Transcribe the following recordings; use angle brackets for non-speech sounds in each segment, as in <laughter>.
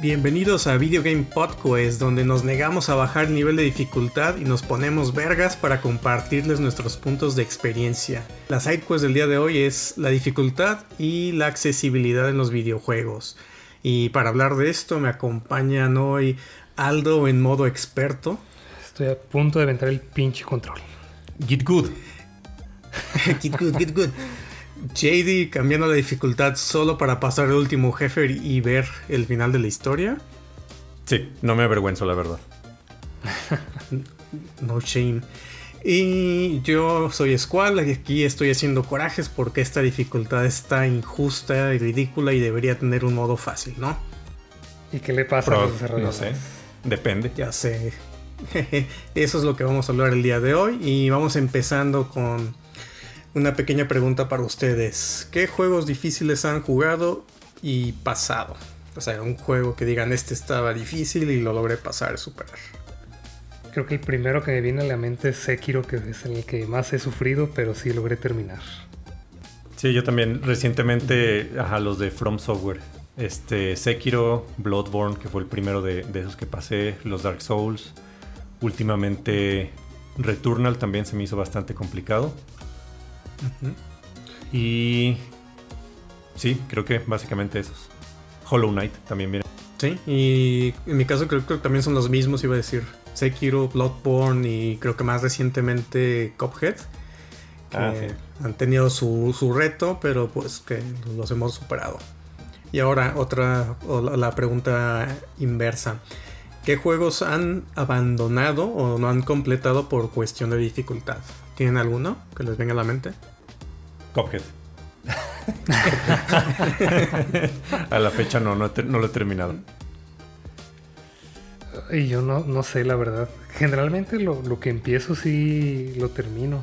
Bienvenidos a Video Game Podcast, donde nos negamos a bajar el nivel de dificultad y nos ponemos vergas para compartirles nuestros puntos de experiencia. La sidequest del día de hoy es la dificultad y la accesibilidad en los videojuegos. Y para hablar de esto me acompañan hoy Aldo en modo experto. Estoy a punto de aventar el pinche control. Get good. <laughs> get good, get good. JD cambiando la dificultad solo para pasar el último jefe y ver el final de la historia. Sí, no me avergüenzo, la verdad. <laughs> no shame. Y yo soy Squall y aquí estoy haciendo corajes porque esta dificultad está injusta y ridícula y debería tener un modo fácil, ¿no? ¿Y qué le pasa a los desarrolladores? No sé, depende. Ya sé. <laughs> Eso es lo que vamos a hablar el día de hoy y vamos empezando con una pequeña pregunta para ustedes. ¿Qué juegos difíciles han jugado y pasado? O sea, un juego que digan, este estaba difícil y lo logré pasar, superar. Creo que el primero que me viene a la mente es Sekiro, que es el que más he sufrido, pero sí logré terminar. Sí, yo también recientemente, ajá, los de From Software. Este, Sekiro, Bloodborne, que fue el primero de, de esos que pasé, los Dark Souls. Últimamente Returnal también se me hizo bastante complicado. Y sí, creo que básicamente esos. Hollow Knight también viene. Sí, y en mi caso creo que también son los mismos, iba a decir. Sekiro, Bloodborne y creo que más recientemente Cuphead. Que ah, han tenido su, reto, pero pues que los hemos superado. Y ahora otra, la pregunta inversa. ¿Qué juegos han abandonado o no han completado por cuestión de dificultad? ¿Tienen alguno que les venga a la mente? Cophead. <laughs> a la fecha no, no, lo he terminado. Y yo no, no sé, la verdad. Generalmente lo, lo, que empiezo sí lo termino.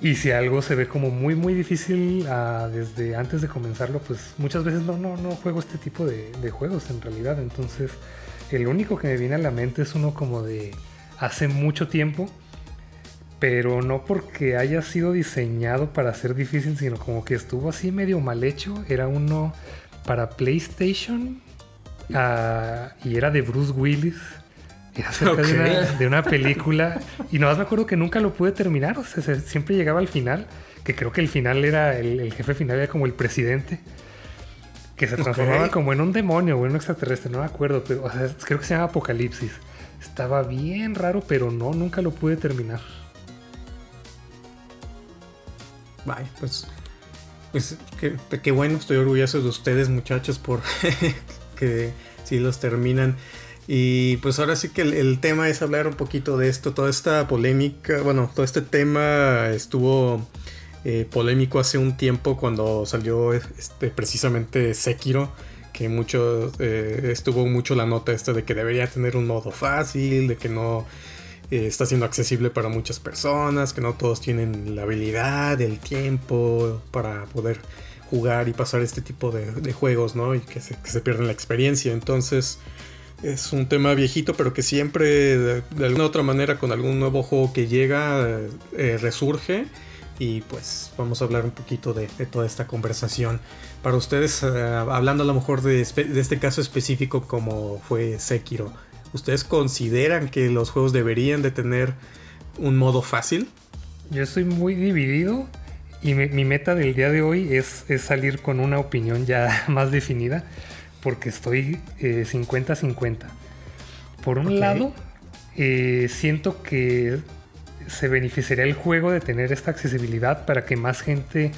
Y si algo se ve como muy, muy difícil ah, desde antes de comenzarlo, pues muchas veces no, no, no juego este tipo de, de juegos en realidad. Entonces, el único que me viene a la mente es uno como de hace mucho tiempo pero no porque haya sido diseñado para ser difícil, sino como que estuvo así medio mal hecho. Era uno para PlayStation ah, y era de Bruce Willis. Era acerca de, una, película. Y no me acuerdo que nunca lo pude terminar. O sea, siempre llegaba al final. Que creo que el final era. El, jefe final era como el presidente. Que se transformaba como en un demonio o en un extraterrestre. No me acuerdo. Pero creo que se llama Apocalipsis. Estaba bien raro, pero no, nunca lo pude terminar. Vaya, pues, pues qué, bueno, estoy orgulloso de ustedes muchachos por <laughs> que si los terminan. Y pues ahora sí que el, tema es hablar un poquito de esto, toda esta polémica, bueno, todo este tema estuvo eh, polémico hace un tiempo cuando salió este, precisamente Sekiro, que mucho, eh, estuvo mucho la nota esta de que debería tener un modo fácil, de que no eh, está siendo accesible para muchas personas, que no todos tienen la habilidad, el tiempo para poder jugar y pasar este tipo de, juegos, ¿no? Y que se, que pierden la experiencia. Entonces es un tema viejito, pero que siempre de, alguna otra manera con algún nuevo juego que llega eh, resurge. Y pues vamos a hablar un poquito de, toda esta conversación. Para ustedes, eh, hablando a lo mejor de, de, este caso específico como fue Sekiro, ¿Ustedes consideran que los juegos deberían de tener un modo fácil? Yo estoy muy dividido y mi, meta del día de hoy es, salir con una opinión ya <laughs> más definida porque estoy 50-50. Eh, Por un lado, eh, siento que se beneficiaría el juego de tener esta accesibilidad para que más gente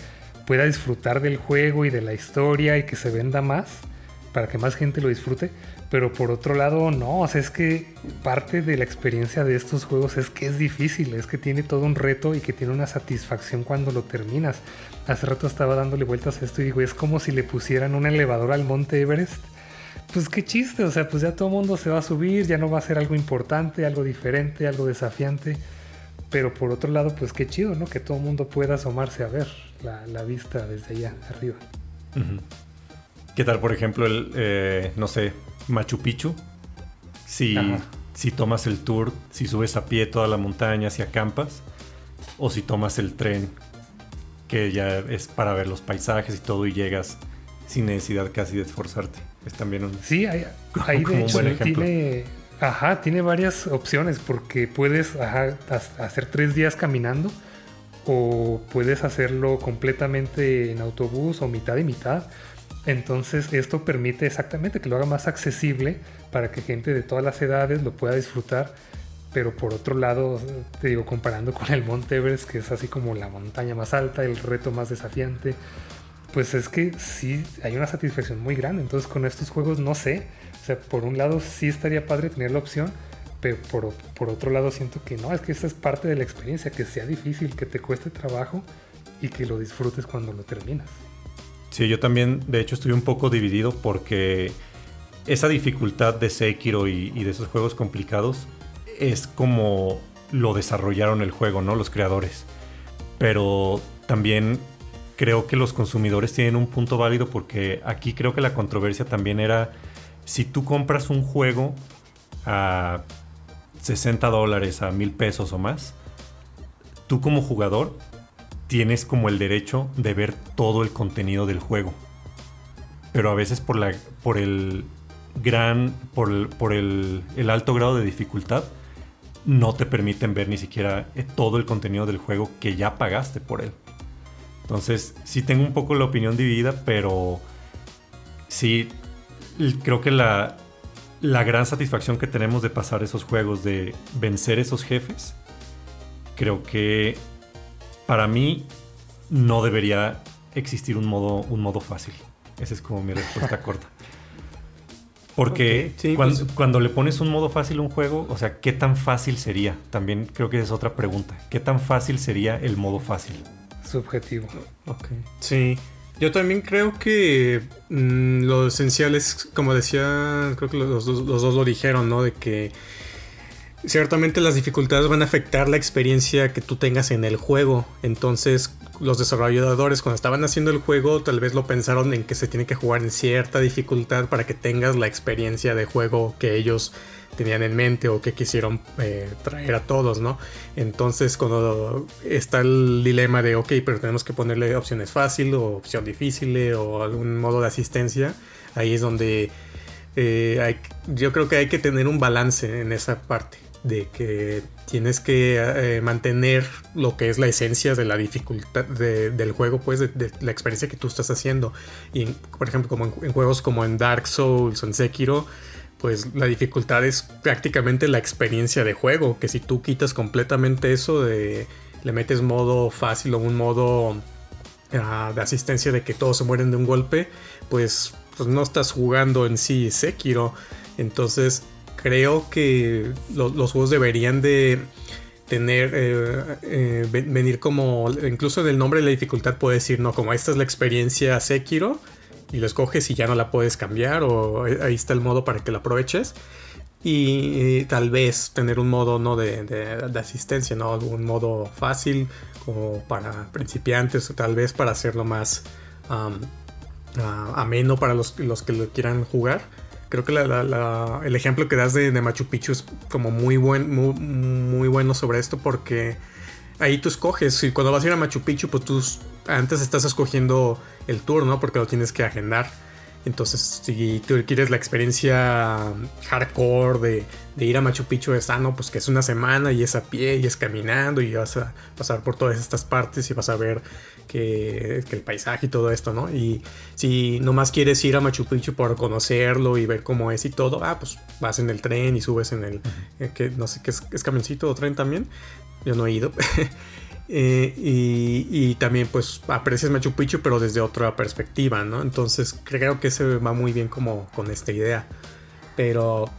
pueda disfrutar del juego y de la historia y que se venda más, para que más gente lo disfrute. Pero por otro lado, no, o sea, es que parte de la experiencia de estos juegos es que es difícil, es que tiene todo un reto y que tiene una satisfacción cuando lo terminas. Hace rato estaba dándole vueltas a esto y digo, es como si le pusieran un elevador al monte Everest. Pues qué chiste, o sea, pues ya todo el mundo se va a subir, ya no va a ser algo importante, algo diferente, algo desafiante. Pero por otro lado, pues qué chido, ¿no? Que todo el mundo pueda asomarse a ver la, vista desde allá arriba. ¿Qué tal, por ejemplo, el, eh, no sé, Machu Picchu. Si, si tomas el tour, si subes a pie toda la montaña, si acampas, o si tomas el tren, que ya es para ver los paisajes y todo, y llegas sin necesidad casi de esforzarte. Es también un, sí, hay, <laughs> ahí de hecho tiene, ajá, tiene varias opciones porque puedes hacer tres días caminando o puedes hacerlo completamente en autobús o mitad y mitad. Entonces esto permite exactamente que lo haga más accesible para que gente de todas las edades lo pueda disfrutar. Pero por otro lado, te digo, comparando con el Monte Everest, que es así como la montaña más alta, el reto más desafiante, pues es que sí hay una satisfacción muy grande. Entonces con estos juegos no sé. O sea, por un lado sí estaría padre tener la opción, pero por, por otro lado siento que no, es que esa es parte de la experiencia, que sea difícil, que te cueste trabajo y que lo disfrutes cuando lo terminas. Sí, yo también, de hecho, estoy un poco dividido porque esa dificultad de Sekiro y, y, de esos juegos complicados es como lo desarrollaron el juego, ¿no? Los creadores. Pero también creo que los consumidores tienen un punto válido porque aquí creo que la controversia también era si tú compras un juego a 60 dólares, a mil pesos o más, tú como jugador tienes como el derecho de ver todo el contenido del juego. Pero a veces por, la, por el gran, por, el, por el, el, alto grado de dificultad, no te permiten ver ni siquiera eh, todo el contenido del juego que ya pagaste por él. Entonces, sí tengo un poco la opinión dividida, pero sí creo que la, la gran satisfacción que tenemos de pasar esos juegos, de vencer esos jefes, creo que para mí no debería existir un modo, un modo fácil. Esa es como mi respuesta <laughs> corta. Porque cuando, pues cuando, le pones un modo fácil a un juego, o sea, ¿qué tan fácil sería? También creo que esa es otra pregunta. ¿Qué tan fácil sería el modo fácil? Subjetivo. Ok. Sí. Yo también creo que mm, lo esencial es, como decía, creo que los, los, dos lo dijeron, ¿no? De que ciertamente las dificultades van a afectar la experiencia que tú tengas en el juego. Entonces, los desarrolladores cuando estaban haciendo el juego tal vez lo pensaron en que se tiene que jugar en cierta dificultad para que tengas la experiencia de juego que ellos tenían en mente o que quisieron eh, traer a todos, ¿no? Entonces cuando está el dilema de, ok, pero tenemos que ponerle opciones fácil o opción difícil o algún modo de asistencia, ahí es donde eh, yo creo que hay que tener un balance en esa parte de que tienes que eh, mantener lo que es la esencia de la dificultad del juego, pues de, la experiencia que tú estás haciendo. Y por ejemplo, como en, juegos como en Dark Souls o en Sekiro, pues la dificultad es prácticamente la experiencia de juego, que si tú quitas completamente eso de le metes modo fácil o un modo ah, de asistencia de que todos se mueren de un golpe, pues, pues no estás jugando en sí Sekiro. Entonces creo que los juegos deberían de tener, eh, eh, venir como, incluso en el nombre de la dificultad puede decir, no, como esta es la experiencia Sekiro y lo escoges y ya no la puedes cambiar o ahí está el modo para que la aproveches. Y, tal vez tener un modo ¿no? de, asistencia, ¿no? un modo fácil como para principiantes o tal vez para hacerlo más ameno para los, los, que lo quieran jugar. Creo que el ejemplo que das de, Machu Picchu es como muy, buen, muy, bueno sobre esto porque ahí tú escoges. Y cuando vas a ir a Machu Picchu, pues tú antes estás escogiendo el tour, ¿no? Porque lo tienes que agendar. Entonces, si tú quieres la experiencia hardcore de, ir a Machu Picchu es ah, pues que es una semana y es a pie y es caminando y vas a pasar por todas estas partes y vas a ver que, el paisaje y todo esto, ¿no? Y si nomás quieres ir a Machu Picchu por conocerlo y ver cómo es y todo, ah, pues vas en el tren y subes en el, eh, que no sé qué es, es camioncito o tren también. Yo no he ido. <laughs> Eh, y, también pues aprecias Machu Picchu pero desde otra perspectiva, ¿no? Entonces creo que se va muy bien como con esta idea. Pero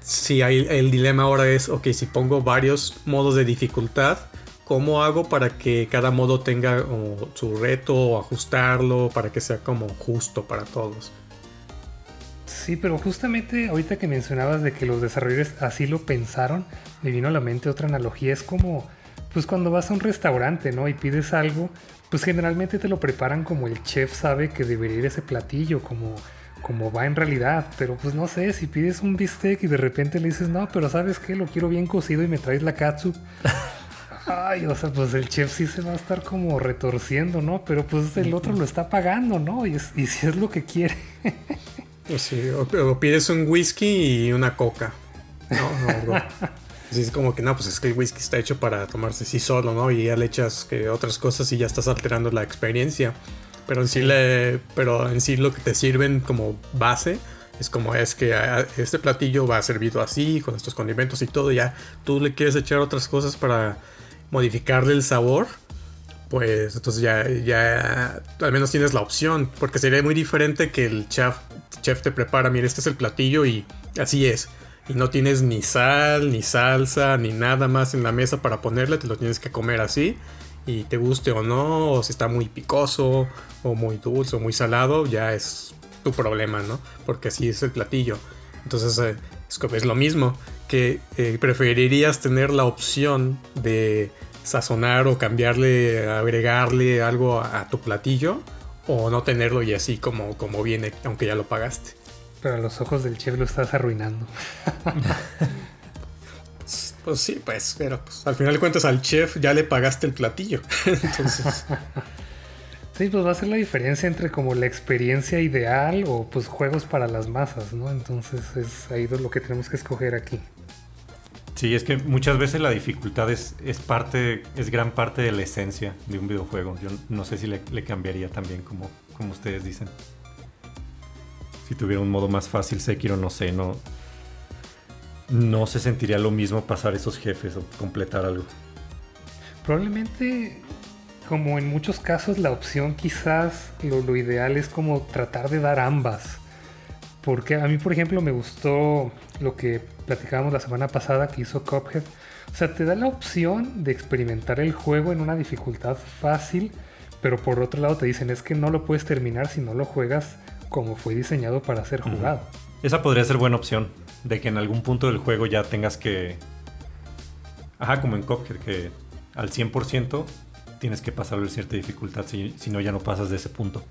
si hay, el dilema ahora es, ok, si pongo varios modos de dificultad, ¿cómo hago para que cada modo tenga su reto o ajustarlo para que sea como justo para todos? Sí, pero justamente ahorita que mencionabas de que los desarrolladores así lo pensaron, me vino a la mente otra analogía, es como pues cuando vas a un restaurante, ¿no? Y pides algo, pues generalmente te lo preparan como el chef sabe que debería ir ese platillo, como, como va en realidad. Pero pues no sé, si pides un bistec y de repente le dices, no, pero ¿sabes qué? Lo quiero bien cocido y me traes la katsu. <laughs> Ay, o sea, pues el chef sí se va a estar como retorciendo, ¿no? Pero pues el otro lo está pagando, ¿no? Y, y si es lo que quiere. Pues sí, o, pides un whisky y una coca. No, no, <laughs> Así es como que no, pues es que el whisky está hecho para tomarse sí solo, ¿no? Y ya le echas que otras cosas y ya estás alterando la experiencia. Pero en sí, le, pero en sí lo que te sirven como base es como es que ah, este platillo va servido así, con estos condimentos y todo. Ya tú le quieres echar otras cosas para modificarle el sabor. Pues entonces ya, ya al menos tienes la opción. Porque sería muy diferente que el chef, chef te prepara, mire, este es el platillo y así es y no tienes ni sal, ni salsa, ni nada más en la mesa para ponerle, te lo tienes que comer así. Y te guste o no, o si está muy picoso, o muy dulce, o muy salado, ya es tu problema, ¿no? Porque así es el platillo. Entonces eh, es, lo mismo, que eh, preferirías tener la opción de sazonar o cambiarle, agregarle algo a, tu platillo, o no tenerlo y así como, como viene, aunque ya lo pagaste. Pero a los ojos del chef lo estás arruinando. <laughs> pues sí, pues, pero pues, al final de cuentas al chef ya le pagaste el platillo. <laughs> Entonces. Sí, pues va a ser la diferencia entre como la experiencia ideal o pues juegos para las masas, ¿no? Entonces es ahí lo que tenemos que escoger aquí. Sí, es que muchas veces la dificultad es, parte, es gran parte de la esencia de un videojuego. Yo no sé si le, cambiaría también como, como ustedes dicen si tuviera un modo más fácil Sekiro, no sé, no, no se sentiría lo mismo pasar esos jefes o completar algo. Probablemente, como en muchos casos, la opción quizás lo, ideal es como tratar de dar ambas. Porque a mí, por ejemplo, me gustó lo que platicábamos la semana pasada que hizo Cuphead. O sea, te da la opción de experimentar el juego en una dificultad fácil, pero por otro lado te dicen es que no lo puedes terminar si no lo juegas como fue diseñado para ser jugado. Esa podría ser buena opción, de que en algún punto del juego ya tengas que... Ajá, como en Cuphead, que al 100% tienes que pasarlo en cierta dificultad, si, no ya no pasas de ese punto.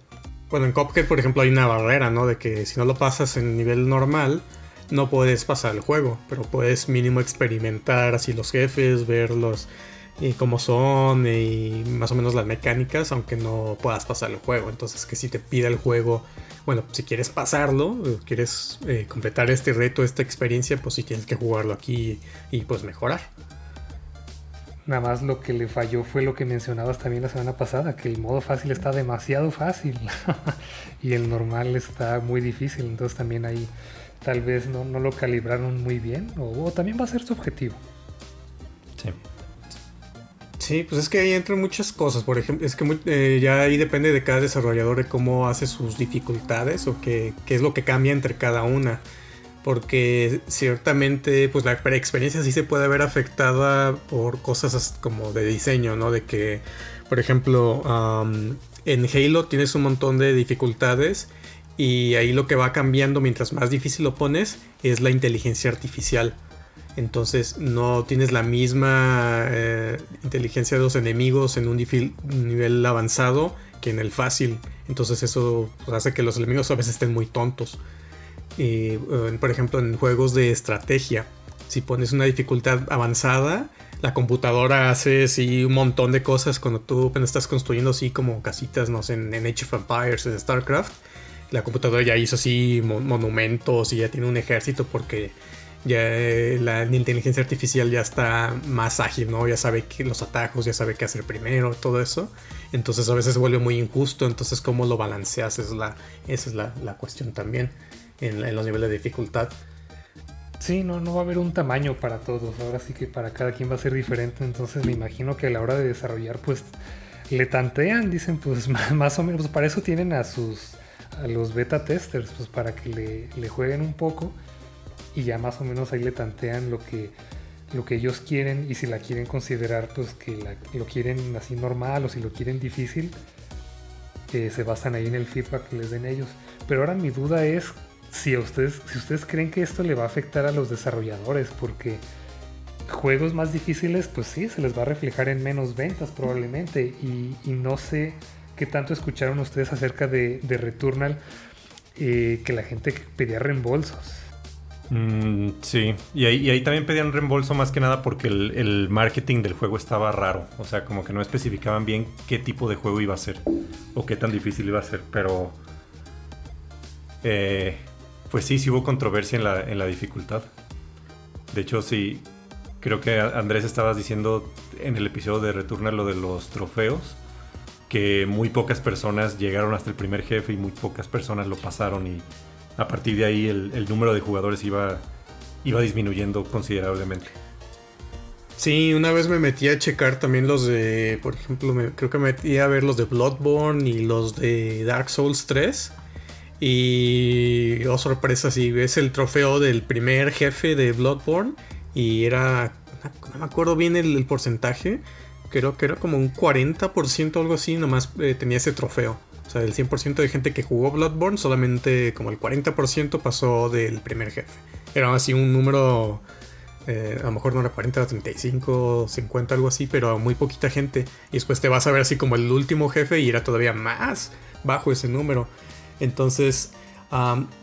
Bueno, en Cuphead, por ejemplo, hay una barrera, ¿no? De que si no lo pasas en nivel normal, no puedes pasar el juego, pero puedes mínimo experimentar así los jefes, verlos y cómo son y más o menos las mecánicas, aunque no puedas pasar el juego. Entonces, que si te pide el juego bueno, si quieres pasarlo, quieres eh, completar este reto, esta experiencia, pues si tienes que jugarlo aquí y, pues mejorar. Nada más lo que le falló fue lo que mencionabas también la semana pasada, que el modo fácil está demasiado fácil <laughs> y el normal está muy difícil, entonces también ahí tal vez no, lo calibraron muy bien o también va a ser su objetivo. Sí. Sí, pues es que ahí entran muchas cosas. Por ejemplo, es que eh, ya ahí depende de cada desarrollador de cómo hace sus dificultades o qué, es lo que cambia entre cada una. Porque ciertamente, pues la experiencia sí se puede ver afectada por cosas como de diseño, ¿no? De que, por ejemplo, en Halo tienes un montón de dificultades y ahí lo que va cambiando mientras más difícil lo pones es la inteligencia artificial. Entonces no tienes la misma eh, inteligencia de los enemigos en un nivel avanzado que en el fácil. Entonces eso hace que los enemigos a veces estén muy tontos. Y, eh, por ejemplo, en juegos de estrategia, si pones una dificultad avanzada, la computadora hace un montón de cosas cuando tú estás construyendo así como casitas, no sé, en, Age of Empires, en StarCraft. La computadora ya hizo así monumentos y ya tiene un ejército porque ya eh, la inteligencia artificial ya está más ágil, ¿no? Ya sabe los atajos, ya sabe qué hacer primero, todo eso. Entonces a veces vuelve muy injusto, entonces cómo lo balanceas es la, esa es la, cuestión también en, los niveles de dificultad. Sí, no, no va a haber un tamaño para todos, ahora sí que para cada quien va a ser diferente, entonces me imagino que a la hora de desarrollar pues le tantean, dicen pues <laughs> más o menos, pues para eso tienen a sus, a los beta testers, pues para que le, le jueguen un poco y ya más o menos ahí le tantean lo que, lo que ellos quieren y si la quieren considerar pues que lo quieren así normal o si lo quieren difícil, eh, se basan ahí en el feedback que les den ellos. Pero ahora mi duda es si ustedes, si ustedes creen que esto le va a afectar a los desarrolladores, porque juegos más difíciles, pues sí, se les va a reflejar en menos ventas probablemente. Y, no sé qué tanto escucharon ustedes acerca de, Returnal, eh, que la gente pedía reembolsos. Mm, sí, y ahí, también pedían reembolso más que nada porque el, marketing del juego estaba raro. O sea, como que no especificaban bien qué tipo de juego iba a ser o qué tan difícil iba a ser. Pero, eh, pues sí, sí hubo controversia en la dificultad. De hecho, sí, creo que Andrés estabas diciendo en el episodio de Returnal lo de los trofeos, que muy pocas personas llegaron hasta el primer jefe y muy pocas personas lo pasaron y a partir de ahí el, número de jugadores iba, iba disminuyendo considerablemente. Sí, una vez me metí a checar también los de, por ejemplo, creo que me metí a ver los de Bloodborne y los de Dark Souls 3. Y, oh sorpresa, si ves el trofeo del primer jefe de Bloodborne y era, no me acuerdo bien el, porcentaje, creo que era como un 40% o algo así, nomás eh, tenía ese trofeo. O sea, del 100% de gente que jugó Bloodborne, solamente como el 40% pasó del primer jefe. Era así un número, eh, a lo mejor no era 40, 35, 50, algo así, pero muy poquita gente. Y después te vas a ver así como el último jefe y era todavía más bajo ese número. Entonces,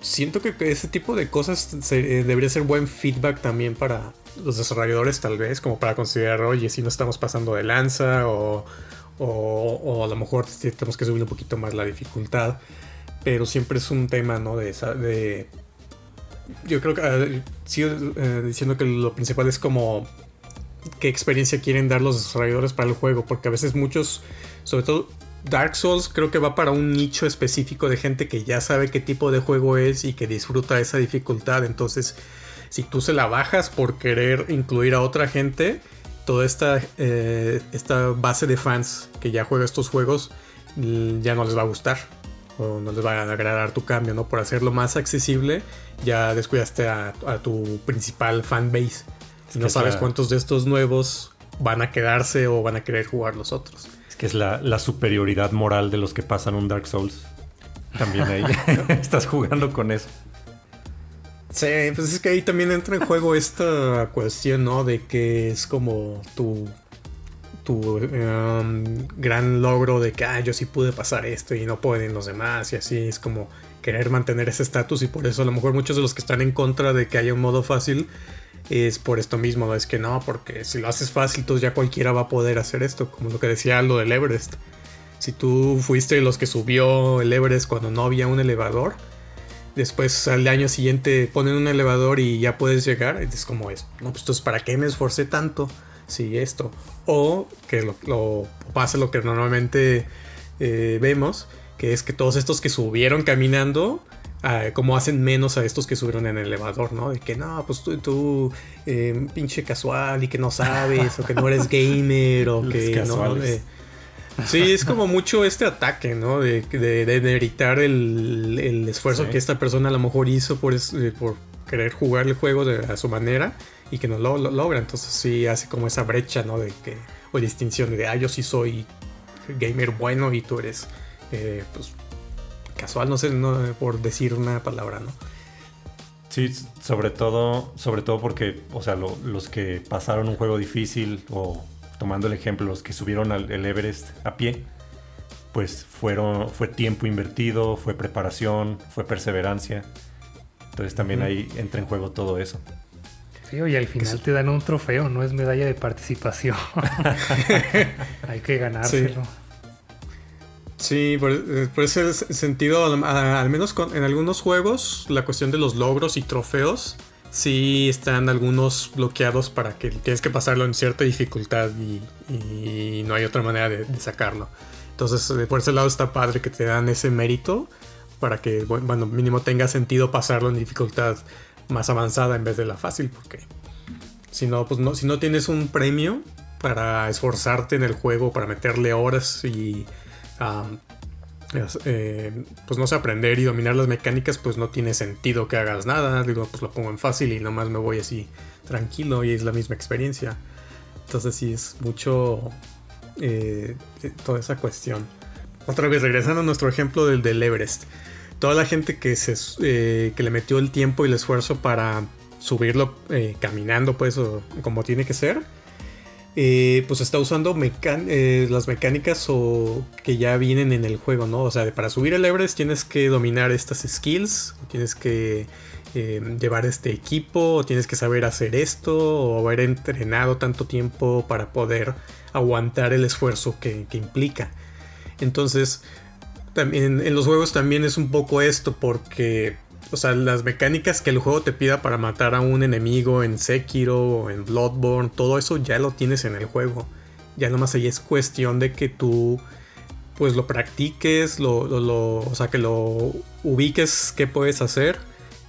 siento que ese tipo de cosas eh, debería ser buen feedback también para los desarrolladores, tal vez, como para considerar, oye, si no estamos pasando de lanza o o, a lo mejor tenemos que subir un poquito más la dificultad. Pero siempre es un tema, ¿no? De, yo creo que uh, sigo eh, diciendo que lo principal es como qué experiencia quieren dar los desarrolladores para el juego, porque a veces muchos, sobre todo Dark Souls, creo que va para un nicho específico de gente que ya sabe qué tipo de juego es y que disfruta esa dificultad. Entonces, si tú se la bajas por querer incluir a otra gente, toda esta, eh, esta base de fans que ya juega estos juegos mm, ya no les va a gustar o no les va a agradar tu cambio, ¿no? Por hacerlo más accesible, ya descuidaste a, tu principal fan base. Y no sabes cuántos de estos nuevos van a quedarse o van a querer jugar los otros. Es que es la, la superioridad moral de los que pasan un Dark Souls. También ahí <laughs> <laughs> estás jugando con eso. Sí, pues es que ahí también entra en juego esta cuestión, ¿no? De que es como tu, tu em, gran logro de que, ah, yo sí pude pasar esto y no pueden los demás y así es como querer mantener ese estatus y por eso a lo mejor muchos de los que están en contra de que haya un modo fácil es por esto mismo, es que no, porque si lo haces fácil, entonces ya cualquiera va a poder hacer esto, como lo que decía lo del Everest. Si tú fuiste los que subió el Everest cuando no había un elevador, después al año siguiente ponen un elevador y ya puedes llegar, es como es, no, pues entonces ¿para qué me esforcé tanto? Si esto, o que lo, pasa lo que normalmente eh, vemos, que es que todos estos que subieron caminando, ah, como hacen menos a estos que subieron en el elevador, ¿no? De que no, pues tú, tú eh, pinche casual y que no sabes, o que no eres gamer, o <laughs> que no. Eh, Sí, es como mucho este ataque, ¿no? De, de, el, esfuerzo que esta persona a lo mejor hizo por, eh, por querer jugar el juego a su manera y que no lo, logra. Entonces sí hace como esa brecha, ¿no? De que, o distinción de, ah, yo sí soy gamer bueno y tú eres, eh, pues, casual, no sé, por decir una palabra, ¿no? Sí, sobre todo, sobre todo porque, o sea, los que pasaron un juego difícil o tomando el ejemplo, los que subieron al Everest a pie, pues fueron, fue tiempo invertido, fue preparación, fue perseverancia. Entonces también ahí entra en juego todo eso. Sí, y al final te dan un trofeo, no es medalla de participación. <laughs> Hay que ganárselo. Sí. por, eh, ese sentido, al, menos en algunos juegos, la cuestión de los logros y trofeos sí están algunos bloqueados para que tienes que pasarlo en cierta dificultad y, no hay otra manera de, sacarlo. Entonces, eh, por ese lado está padre que te dan ese mérito para que, bueno, mínimo tenga sentido pasarlo en dificultad más avanzada en vez de la fácil, porque si no, pues no, si no tienes un premio para esforzarte en el juego, para meterle horas y eh, pues no sé, aprender y dominar las mecánicas, pues no tiene sentido que hagas nada. Digo, pues lo pongo en fácil y nomás me voy así tranquilo y es la misma experiencia. Entonces sí es mucho eh, toda esa cuestión. Otra vez, regresando a nuestro ejemplo del, del Everest. Toda la gente que, se, eh, que le metió el tiempo y el esfuerzo para subirlo caminando, pues, como tiene que ser, eh, pues está usando eh, las mecánicas o que ya vienen en el juego, ¿no? O sea, para subir el Everest tienes que dominar estas skills, tienes que eh, llevar este equipo, o tienes que saber hacer esto, o haber entrenado tanto tiempo para poder aguantar el esfuerzo que, que implica. Entonces, también en los juegos también es un poco esto, porque o sea, las mecánicas que el juego te pida para matar a un enemigo en Sekiro o en Bloodborne, todo eso ya lo tienes en el juego. Ya nomás ahí es cuestión de que tú pues lo practiques, lo, o sea, que lo ubiques qué puedes hacer,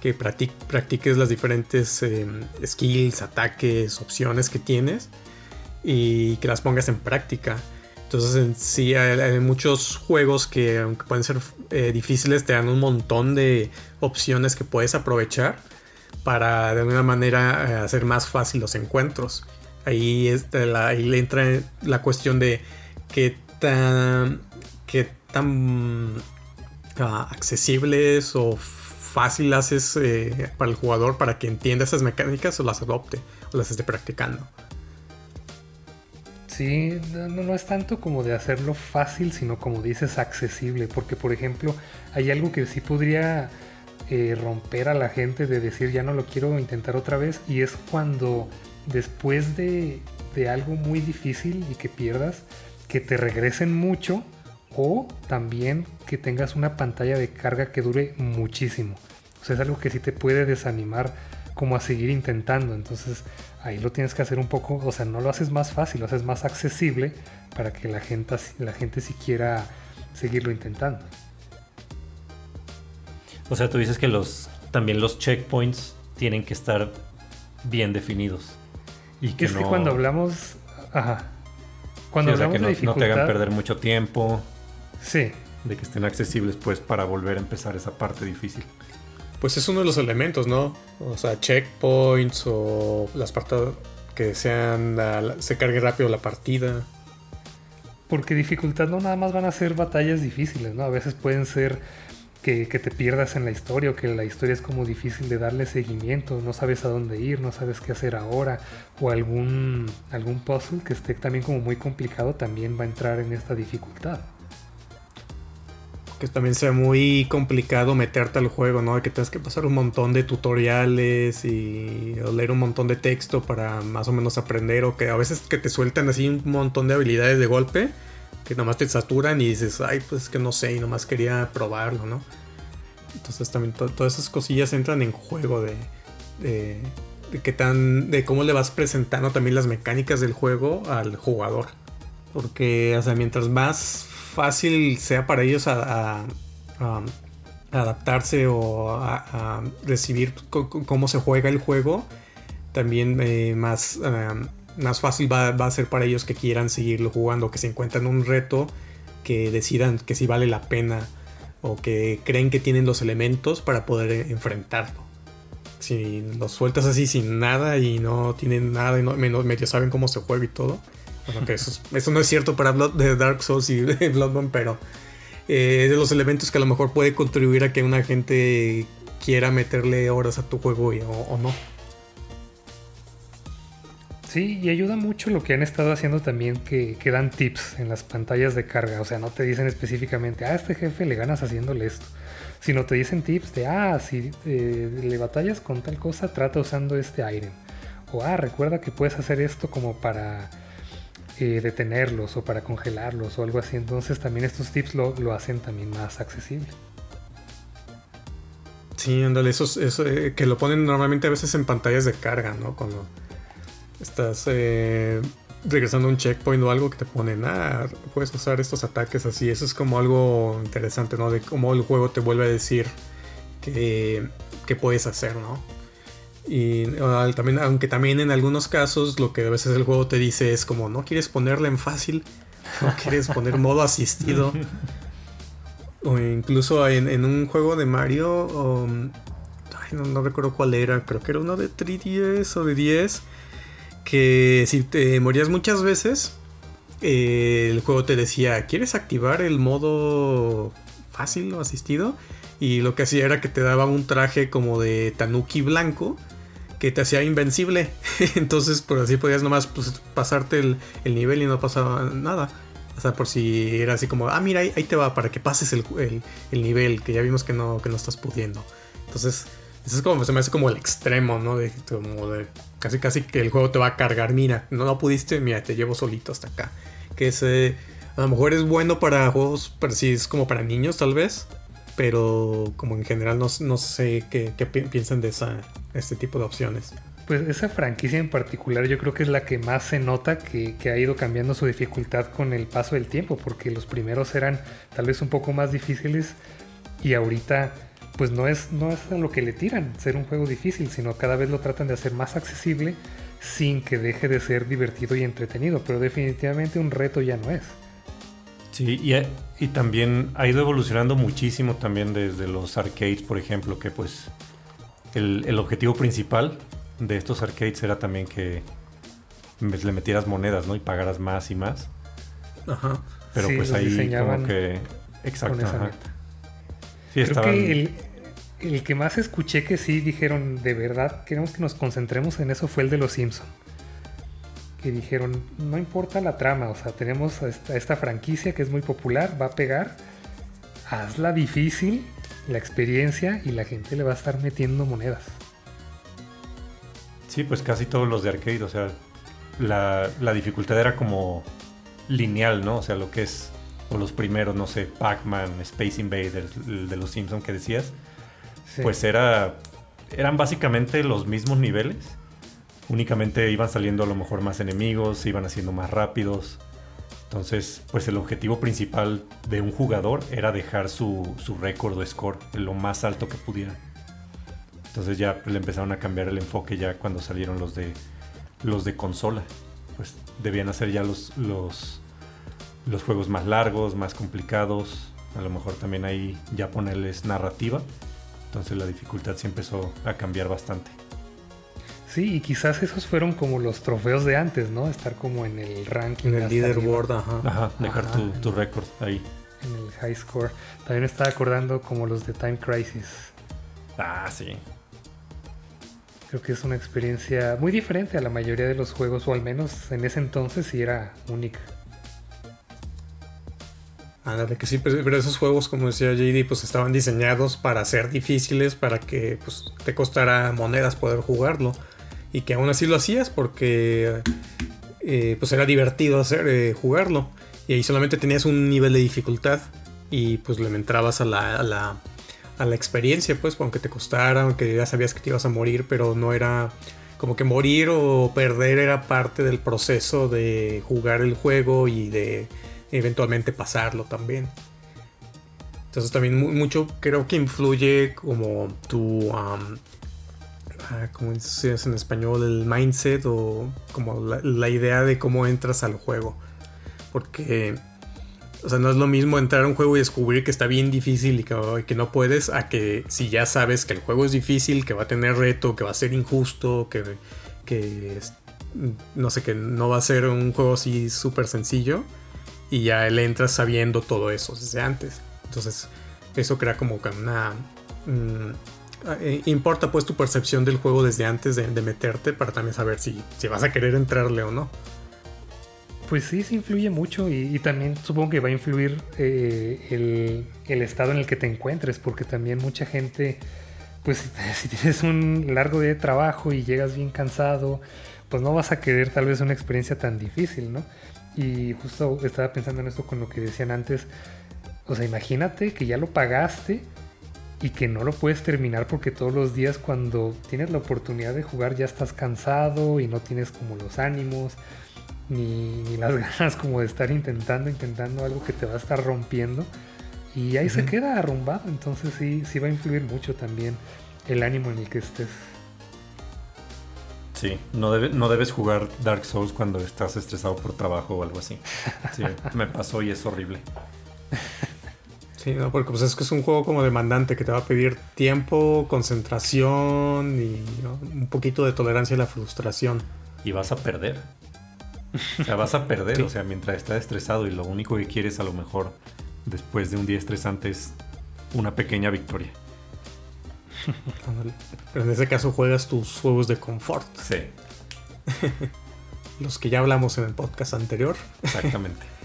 que practiques las diferentes em, skills, ataques, opciones que tienes y que las pongas en práctica. Entonces en sí hay, muchos juegos que aunque pueden ser eh, difíciles te dan un montón de opciones que puedes aprovechar para de alguna manera eh, hacer más fácil los encuentros. Ahí, le entra la cuestión de qué tan, qué tan ah, accesibles o fácil haces eh, para el jugador para que entienda esas mecánicas o las adopte o las esté practicando. Sí, no, es tanto como de hacerlo fácil, sino como dices, accesible. Porque, por ejemplo, hay algo que sí podría eh, romper a la gente de decir ya no lo quiero intentar otra vez. Y es cuando después de, de algo muy difícil y que pierdas, que te regresen mucho o también que tengas una pantalla de carga que dure muchísimo. O sea, es algo que sí te puede desanimar como a seguir intentando. Entonces, ahí lo tienes que hacer un poco, o sea, no lo haces más fácil, lo haces más accesible para que la gente, la gente sí quiera seguirlo intentando. O sea, tú dices que los también los checkpoints tienen que estar bien definidos. Y que es que cuando hablamos, ajá, cuando hablamos que no, de dificultad, no te hagan perder mucho tiempo. Sí. De que estén accesibles, pues, para volver a empezar esa parte difícil pues es uno de los elementos, ¿no? O sea, checkpoints o las partes que sean se cargue rápido la partida. Porque dificultad no nada más van a ser batallas difíciles, ¿no? A veces pueden ser que, te pierdas en la historia o que la historia es como difícil de darle seguimiento, no sabes a dónde ir, no sabes qué hacer ahora, o algún, algún puzzle que esté también como muy complicado también va a entrar en esta dificultad que también sea muy complicado meterte al juego, ¿no? Que tengas que pasar un montón de tutoriales y leer un montón de texto para más o menos aprender o que a veces que te sueltan así un montón de habilidades de golpe que nomás te saturan y dices, ay, pues es que no sé y nomás quería probarlo, ¿no? Entonces también todas esas cosillas entran en juego de, de, de qué tan, de cómo le vas presentando también las mecánicas del juego al jugador. Porque, o sea, mientras más fácil sea para ellos a, adaptarse o a, recibir cómo se juega el juego, también eh, más, más fácil va, a ser para ellos que quieran seguirlo jugando, que se encuentran un reto, que decidan que si vale la pena o que creen que tienen los elementos para poder enfrentarlo. Si los sueltas así sin nada y no tienen nada y no, menos medio saben cómo se juega y todo, eso, no es cierto para de Dark Souls y Bloodborne, pero eh, de los elementos que a lo mejor puede contribuir a que una gente quiera meterle horas a tu juego o, no. Sí, y ayuda mucho lo que han estado haciendo también, que, que, dan tips en las pantallas de carga. O sea, no te dicen específicamente, a este jefe le ganas haciéndole esto. Sino te dicen tips de, ah, si eh, le batallas con tal cosa, trata usando este item. O, ah, recuerda que puedes hacer esto como para eh, detenerlos o para congelarlos o algo así. Entonces también estos tips lo, hacen también más accesible. Sí, ándale, eso, eso eh, que lo ponen normalmente a veces en pantallas de carga, ¿no? Cuando estás eh, regresando a un checkpoint o algo que te ponen, ah, puedes usar estos ataques así. Eso es como algo interesante, ¿no? De cómo el juego te vuelve a decir que, que puedes hacer, ¿no? Y también, aunque también en algunos casos lo que a veces el juego te dice es como no quieres ponerle en fácil, no quieres poner modo asistido. <laughs> o incluso en, un juego de Mario, um, no, recuerdo cuál era, creo que era uno de 3DS o de 10, que si te morías muchas veces, eh, el juego te decía, ¿quieres activar el modo fácil o asistido? Y lo que hacía era que te daba un traje como de tanuki blanco que te hacía invencible. <laughs> Entonces, por así podías nomás pues, pasarte el, nivel y no pasaba nada. O sea, por si era así como, ah, mira, ahí, te va, para que pases el, nivel, que ya vimos que no, que no estás pudiendo. Entonces, eso es como, se me hace como el extremo, ¿no? De, como de casi casi que el juego te va a cargar. Mira, no, no pudiste, mira, te llevo solito hasta acá. Que ese, a lo mejor es bueno para juegos, pero sí es como para niños tal vez. Pero como en general no, sé qué, piensan de esa, este tipo de opciones. Pues esa franquicia en particular yo creo que es la que más se nota que, que, ha ido cambiando su dificultad con el paso del tiempo, porque los primeros eran tal vez un poco más difíciles y ahorita pues no es, no es a lo que le tiran ser un juego difícil, sino cada vez lo tratan de hacer más accesible sin que deje de ser divertido y entretenido, pero definitivamente un reto ya no es. Sí, y, y también ha ido evolucionando muchísimo también desde los arcades, por ejemplo, que pues el, el objetivo principal de estos arcades era también que le metieras monedas, ¿no? Y pagaras más y más. Ajá. Pero pues ahí como que... Exacto. Sí, Creo que el, el que más escuché que sí dijeron, de verdad, queremos que nos concentremos en eso fue el de los Simpson. Que dijeron, no importa la trama, o sea, tenemos esta, esta franquicia que es muy popular, va a pegar, hazla difícil, la experiencia y la gente le va a estar metiendo monedas. Sí, pues casi todos los de arcade, o sea, la, la dificultad era como lineal, ¿no? O sea, lo que es, o los primeros, no sé, Pac-Man, Space Invaders, el de los Simpson que decías pues era, eran básicamente los mismos niveles. Únicamente iban saliendo a lo mejor más enemigos, se iban haciendo más rápidos. Entonces, pues el objetivo principal de un jugador era dejar su, su récord o score lo más alto que pudiera. Entonces ya le empezaron a cambiar el enfoque ya cuando salieron los de los de consola. Pues debían hacer ya los, los, los juegos más largos, más complicados. A lo mejor también ahí ya ponerles narrativa entonces la dificultad sí empezó a cambiar bastante. Sí, y quizás esos fueron como los trofeos de antes, ¿no? Estar como en el ranking. En el leaderboard, ajá. Ajá, dejar tu, tu récord ahí. En el high score. También estaba acordando como los de Time Crisis. Ah, sí. Creo que es una experiencia muy diferente a la mayoría de los juegos, o al menos en ese entonces sí era única que sí, pues, pero esos juegos, como decía JD, pues estaban diseñados para ser difíciles, para que pues, te costara monedas poder jugarlo. Y que aún así lo hacías porque eh, pues era divertido hacer, eh, jugarlo. Y ahí solamente tenías un nivel de dificultad y pues le entrabas a la, a la, a la experiencia, pues, aunque te costara, aunque ya sabías que te ibas a morir, pero no era como que morir o perder era parte del proceso de jugar el juego y de eventualmente pasarlo también. Entonces también mucho creo que influye como tu, como en español, el mindset o como la, idea de cómo entras al juego. Porque, o sea, no es lo mismo entrar a un juego y descubrir que está bien difícil y que, no puedes, a que si ya sabes que el juego es difícil, que va a tener reto, que va a ser injusto, que, que no sé, que no va a ser un juego así súper sencillo y ya él entra sabiendo todo eso desde antes. Entonces, eso crea como una. Mm, eh, importa pues tu percepción del juego desde antes de, meterte para también saber si, si, vas a querer entrarle o no. Pues sí, sí influye mucho y, también supongo que va a influir eh, el, el, estado en el que te encuentres, porque también mucha gente, pues <laughs> si, tienes un largo día de trabajo y llegas bien cansado, pues no vas a querer tal vez una experiencia tan difícil, ¿no? Y justo estaba pensando en esto con lo que decían antes. O sea, imagínate que ya lo pagaste y que no lo puedes terminar porque todos los días cuando tienes la oportunidad de jugar ya estás cansado y no tienes como los ánimos ni, las <laughs> ganas como de estar intentando, intentando algo que te va a estar rompiendo. Y ahí se queda arrumbado. Entonces sí, sí va a influir mucho también el ánimo en el que estés. Sí, no, no debes jugar Dark Souls cuando estás estresado por trabajo o algo así. Sí, <laughs> me pasó y es horrible. Sí, no, porque pues es que es un juego como demandante que te va a pedir tiempo, concentración y un poquito de tolerancia a la frustración. Y vas a perder. O sea, vas a perder, o sea, mientras estás estresado y lo único que quieres a lo mejor después de un día estresante es una pequeña victoria. Pero en ese caso juegas tus juegos de confort. Sí. <laughs> Los que ya hablamos en el podcast anterior. Exactamente.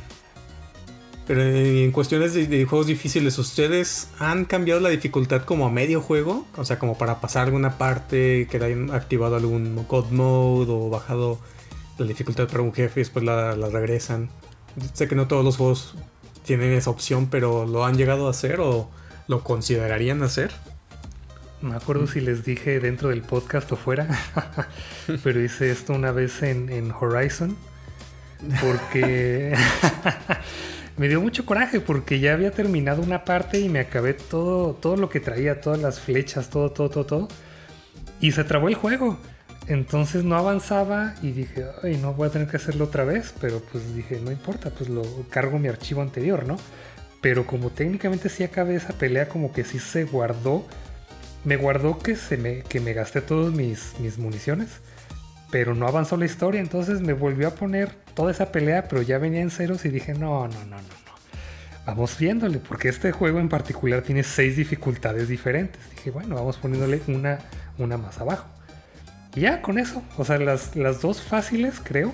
Pero en cuestiones de, juegos difíciles, ¿ustedes han cambiado la dificultad como a medio juego? O sea, como para pasar alguna parte, que hayan activado algún God Mode o bajado la dificultad para un jefe y después la, la regresan. Sé que no todos los juegos tienen esa opción, pero ¿lo han llegado a hacer o lo considerarían hacer? No me acuerdo si les dije dentro del podcast o fuera, <laughs> pero hice esto una vez en, en Horizon, porque <laughs> me dio mucho coraje, porque ya había terminado una parte y me acabé todo, todo lo que traía, todas las flechas, todo, todo, todo, todo, y se trabó el juego. Entonces no avanzaba y dije, ay, no voy a tener que hacerlo otra vez, pero pues dije, no importa, pues lo cargo mi archivo anterior, ¿no? Pero como técnicamente sí acabé esa pelea, como que sí se guardó me guardó que, se me, que me gasté todas mis, mis municiones, pero no avanzó la historia, entonces me volvió a poner toda esa pelea, pero ya venía en ceros y dije, no, no, no, no, no. Vamos viéndole, porque este juego en particular tiene seis dificultades diferentes. Dije, bueno, vamos poniéndole una, una más abajo. Y ya con eso, o sea, las, las dos fáciles creo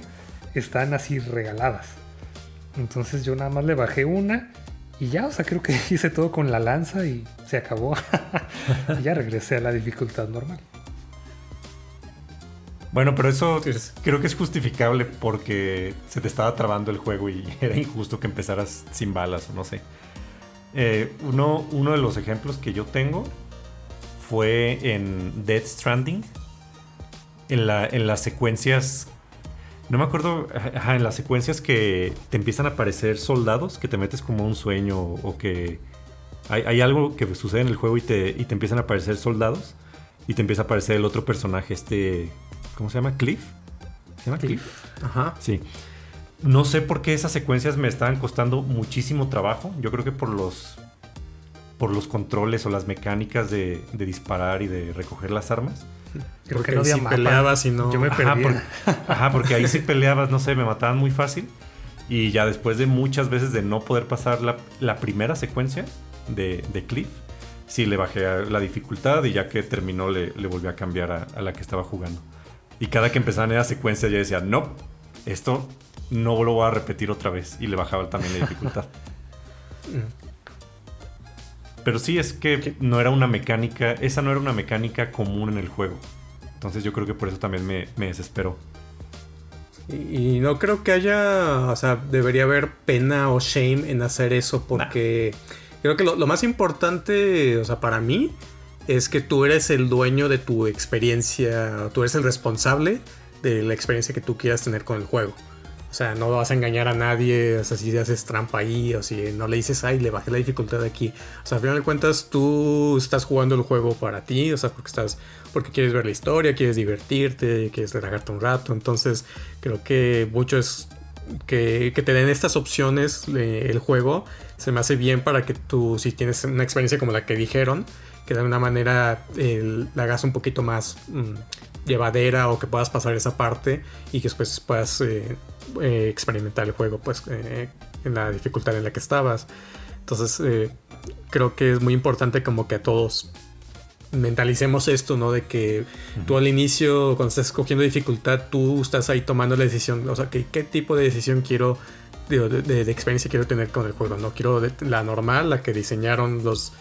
están así regaladas. Entonces yo nada más le bajé una y ya, o sea, creo que <laughs> hice todo con la lanza y se acabó. <laughs> ya regresé a la dificultad normal. Bueno, pero eso creo que es justificable porque se te estaba trabando el juego y <laughs> era injusto que empezaras sin balas o no sé. Eh, uno, uno de los ejemplos que yo tengo fue en Dead Stranding. En, la, en las secuencias no me acuerdo, en las secuencias que te empiezan a aparecer soldados, que te metes como un sueño o que hay, algo que sucede en el juego y te, y te empiezan a aparecer soldados y te empieza a aparecer el otro personaje, este, ¿cómo se llama? Cliff. ¿Se llama Cliff? Ajá. Sí. No sé por qué esas secuencias me estaban costando muchísimo trabajo. Yo creo que por los por los controles o las mecánicas de, de disparar y de recoger las armas. Creo porque que no había si peleabas y no. Yo me ajá, porque, ajá, porque ahí sí peleabas, no sé, me mataban muy fácil. Y ya después de muchas veces de no poder pasar la, primera secuencia de, Cliff, sí le bajé la dificultad y ya que terminó le, le volví a cambiar a, la que estaba jugando. Y cada que empezaban esa secuencia ya decía, no, esto no lo voy a repetir otra vez. Y le bajaba también la dificultad. <laughs> Pero sí es que no era una mecánica, esa no era una mecánica común en el juego. Entonces yo creo que por eso también me, desesperó. Y, no creo que haya, o sea, debería haber pena o shame en hacer eso porque creo que lo, lo, más importante, o sea, para mí, es que tú eres el dueño de tu experiencia, tú eres el responsable de la experiencia que tú quieras tener con el juego. O sea, no vas a engañar a nadie, o sea, si haces trampa ahí, o si no le dices, ay, le bajé la dificultad aquí. O sea, al final de cuentas, tú estás jugando el juego para ti, o sea, porque estás, porque quieres ver la historia, quieres divertirte, quieres relajarte un rato. Entonces, creo que mucho es que, te den estas opciones el juego. Se me hace bien para que tú, si tienes una experiencia como la que dijeron, que de alguna manera la hagas un poquito más mm, llevadera o que puedas pasar esa parte y que después puedas eh, eh, experimentar el juego pues eh, en la dificultad en la que estabas. Entonces eh, creo que es muy importante como que a todos mentalicemos esto, ¿no? De que tú al inicio, cuando estás escogiendo dificultad, tú estás ahí tomando la decisión, o sea, que, qué tipo de decisión quiero, de, experiencia quiero tener con el juego, ¿no? Quiero la normal, la que diseñaron los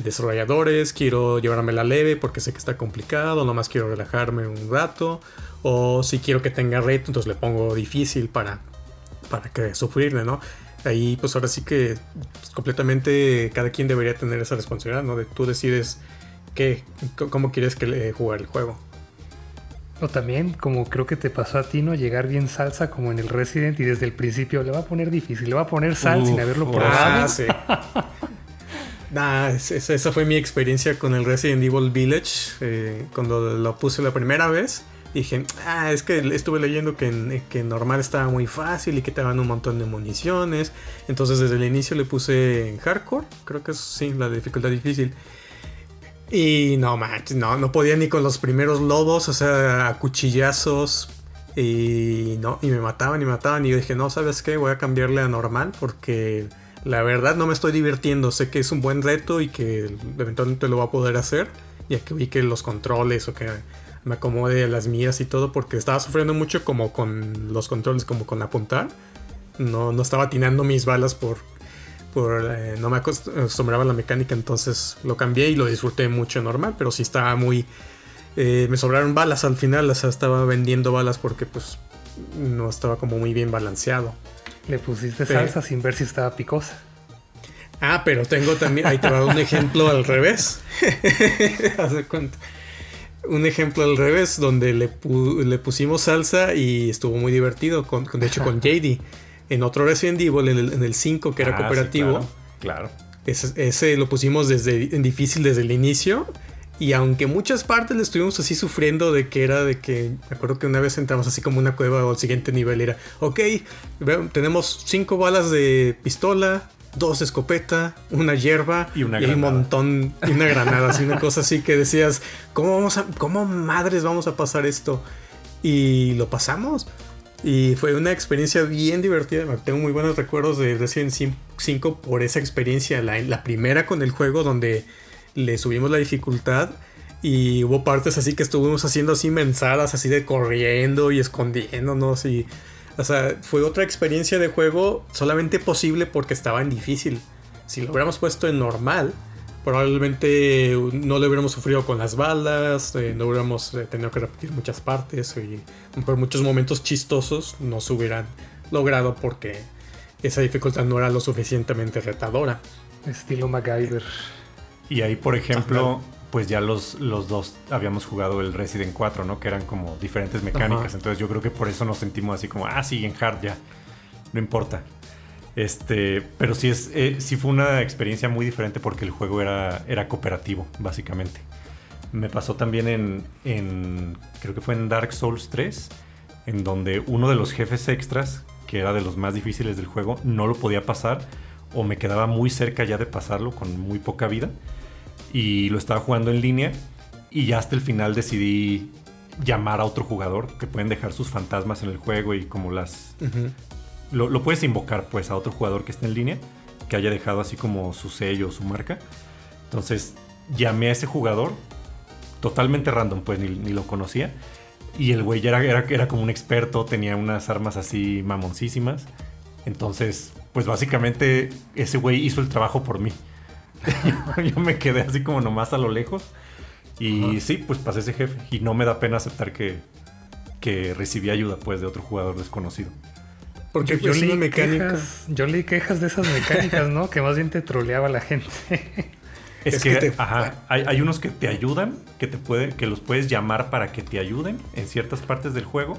desarrolladores, quiero llevarme la leve porque sé que está complicado, nomás quiero relajarme un rato, o si quiero que tenga reto, entonces le pongo difícil para, para que sufrirle, ¿no? Ahí pues ahora sí que pues, completamente cada quien debería tener esa responsabilidad, ¿no? De tú decides qué, cómo quieres que le jugar el juego. O también, como creo que te pasó a ti, ¿no? Llegar bien salsa como en el Resident y desde el principio le va a poner difícil, le va a poner sal sin haberlo probado. Ah, sí. <laughs> nah, esa, fue mi experiencia con el Resident Evil Village. Eh, cuando lo puse la primera vez, dije, ah, es que estuve leyendo que, que normal estaba muy fácil y que te daban un montón de municiones. Entonces desde el inicio le puse en hardcore, creo que es sí, la dificultad difícil. Y no, manches, no, no podía ni con los primeros lobos, o sea, a cuchillazos. Y no, y me mataban y mataban. Y yo dije, no, ¿sabes qué? Voy a cambiarle a normal porque la verdad no me estoy divirtiendo. Sé que es un buen reto y que eventualmente lo va a poder hacer ya que ubique los controles o que me acomode las miras y todo, porque estaba sufriendo mucho como con los controles, como con apuntar. No, no estaba atinando mis balas por, por eh, no me acostumbraba a la mecánica, entonces lo cambié y lo disfruté mucho normal, pero sí estaba muy... Eh, me sobraron balas al final, o sea, estaba vendiendo balas porque pues no estaba como muy bien balanceado. Le pusiste salsa sin ver si estaba picosa. Ah, pero tengo también, ahí te va un ejemplo al revés. <laughs> Hace cuenta. Un ejemplo al revés, donde le, pusimos salsa y estuvo muy divertido, con, de hecho con <laughs> JD. En otro Resident Evil, en el, 5, que era ah, cooperativo. claro. Ese, lo pusimos desde, en difícil desde el inicio. Y aunque muchas partes le estuvimos así sufriendo de que era de que, me acuerdo que una vez entramos así como una cueva o el siguiente nivel era, ok, tenemos cinco balas de pistola, dos escopeta, una hierba y, un montón, y una granada, así una cosa así que decías, ¿cómo, vamos a, ¿cómo madres vamos a pasar esto? Y lo pasamos. Y fue una experiencia bien divertida. Tengo muy buenos recuerdos de Resident 5 por esa experiencia. La, la primera con el juego donde le subimos la dificultad. Y hubo partes así que estuvimos haciendo así mensadas, así de corriendo y escondiéndonos. Y o sea, fue otra experiencia de juego solamente posible porque estaba en difícil. Si lo hubiéramos puesto en normal, probablemente no lo hubiéramos sufrido con las balas, eh, no hubiéramos eh, tenido que repetir muchas partes y por muchos momentos chistosos no se hubieran logrado porque esa dificultad no era lo suficientemente retadora. Estilo MacGyver. Y ahí, por ejemplo, pues ya los, los dos habíamos jugado el Resident 4, ¿no? Que eran como diferentes mecánicas. Entonces yo creo que por eso nos sentimos así como, ah, sí, en hard ya. No importa. Este, pero sí, es, eh, sí fue una experiencia muy diferente porque el juego era, era cooperativo, básicamente. Me pasó también en, en, creo que fue en Dark Souls 3, en donde uno de los jefes extras, que era de los más difíciles del juego, no lo podía pasar o me quedaba muy cerca ya de pasarlo con muy poca vida y lo estaba jugando en línea y ya hasta el final decidí llamar a otro jugador que pueden dejar sus fantasmas en el juego y como las... lo, puedes invocar pues a otro jugador que esté en línea, que haya dejado así como su sello su marca. Entonces llamé a ese jugador, totalmente random pues ni, lo conocía. Y el güey ya era, era, era como un experto, tenía unas armas así mamoncísimas. Entonces, pues básicamente ese güey hizo el trabajo por mí. <laughs> yo me quedé así como nomás a lo lejos. Y sí, pues pasé ese jefe. Y no me da pena aceptar que, que recibí ayuda pues de otro jugador desconocido. Porque yo, leí quejas, yo leí quejas de esas mecánicas, ¿no? que más bien te troleaba la gente. <laughs> Es, que, ajá, hay, hay, unos que te ayudan, que te pueden, que los puedes llamar para que te ayuden en ciertas partes del juego.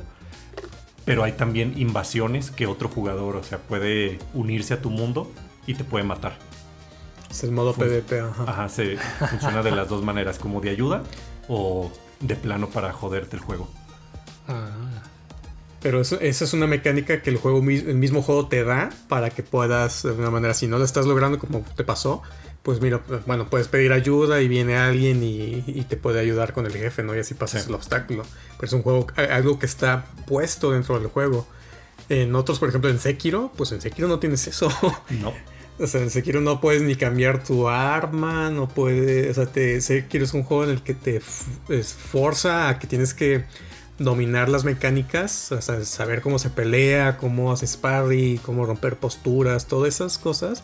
Pero hay también invasiones que otro jugador, o sea, puede unirse a tu mundo y te puede matar. Es el modo PvP, ajá. Ajá, se funciona de las dos maneras, como de ayuda o de plano para joderte el juego. Ah. Pero eso, esa es una mecánica que el juego el mismo juego te da para que puedas, de alguna manera, si no lo estás logrando como te pasó, pues mira, bueno, puedes pedir ayuda y viene alguien y, te puede ayudar con el jefe, ¿no? Y así pasas el obstáculo. Pero es un juego, algo que está puesto dentro del juego. En otros, por ejemplo, en Sekiro, pues en Sekiro no tienes eso. No. <laughs> O sea, en Sekiro no puedes ni cambiar tu arma, no puedes. O sea, te, Sekiro es un juego en el que te esforza a que tienes que dominar las mecánicas, o sea, saber cómo se pelea, cómo hace sparring, cómo romper posturas, todas esas cosas,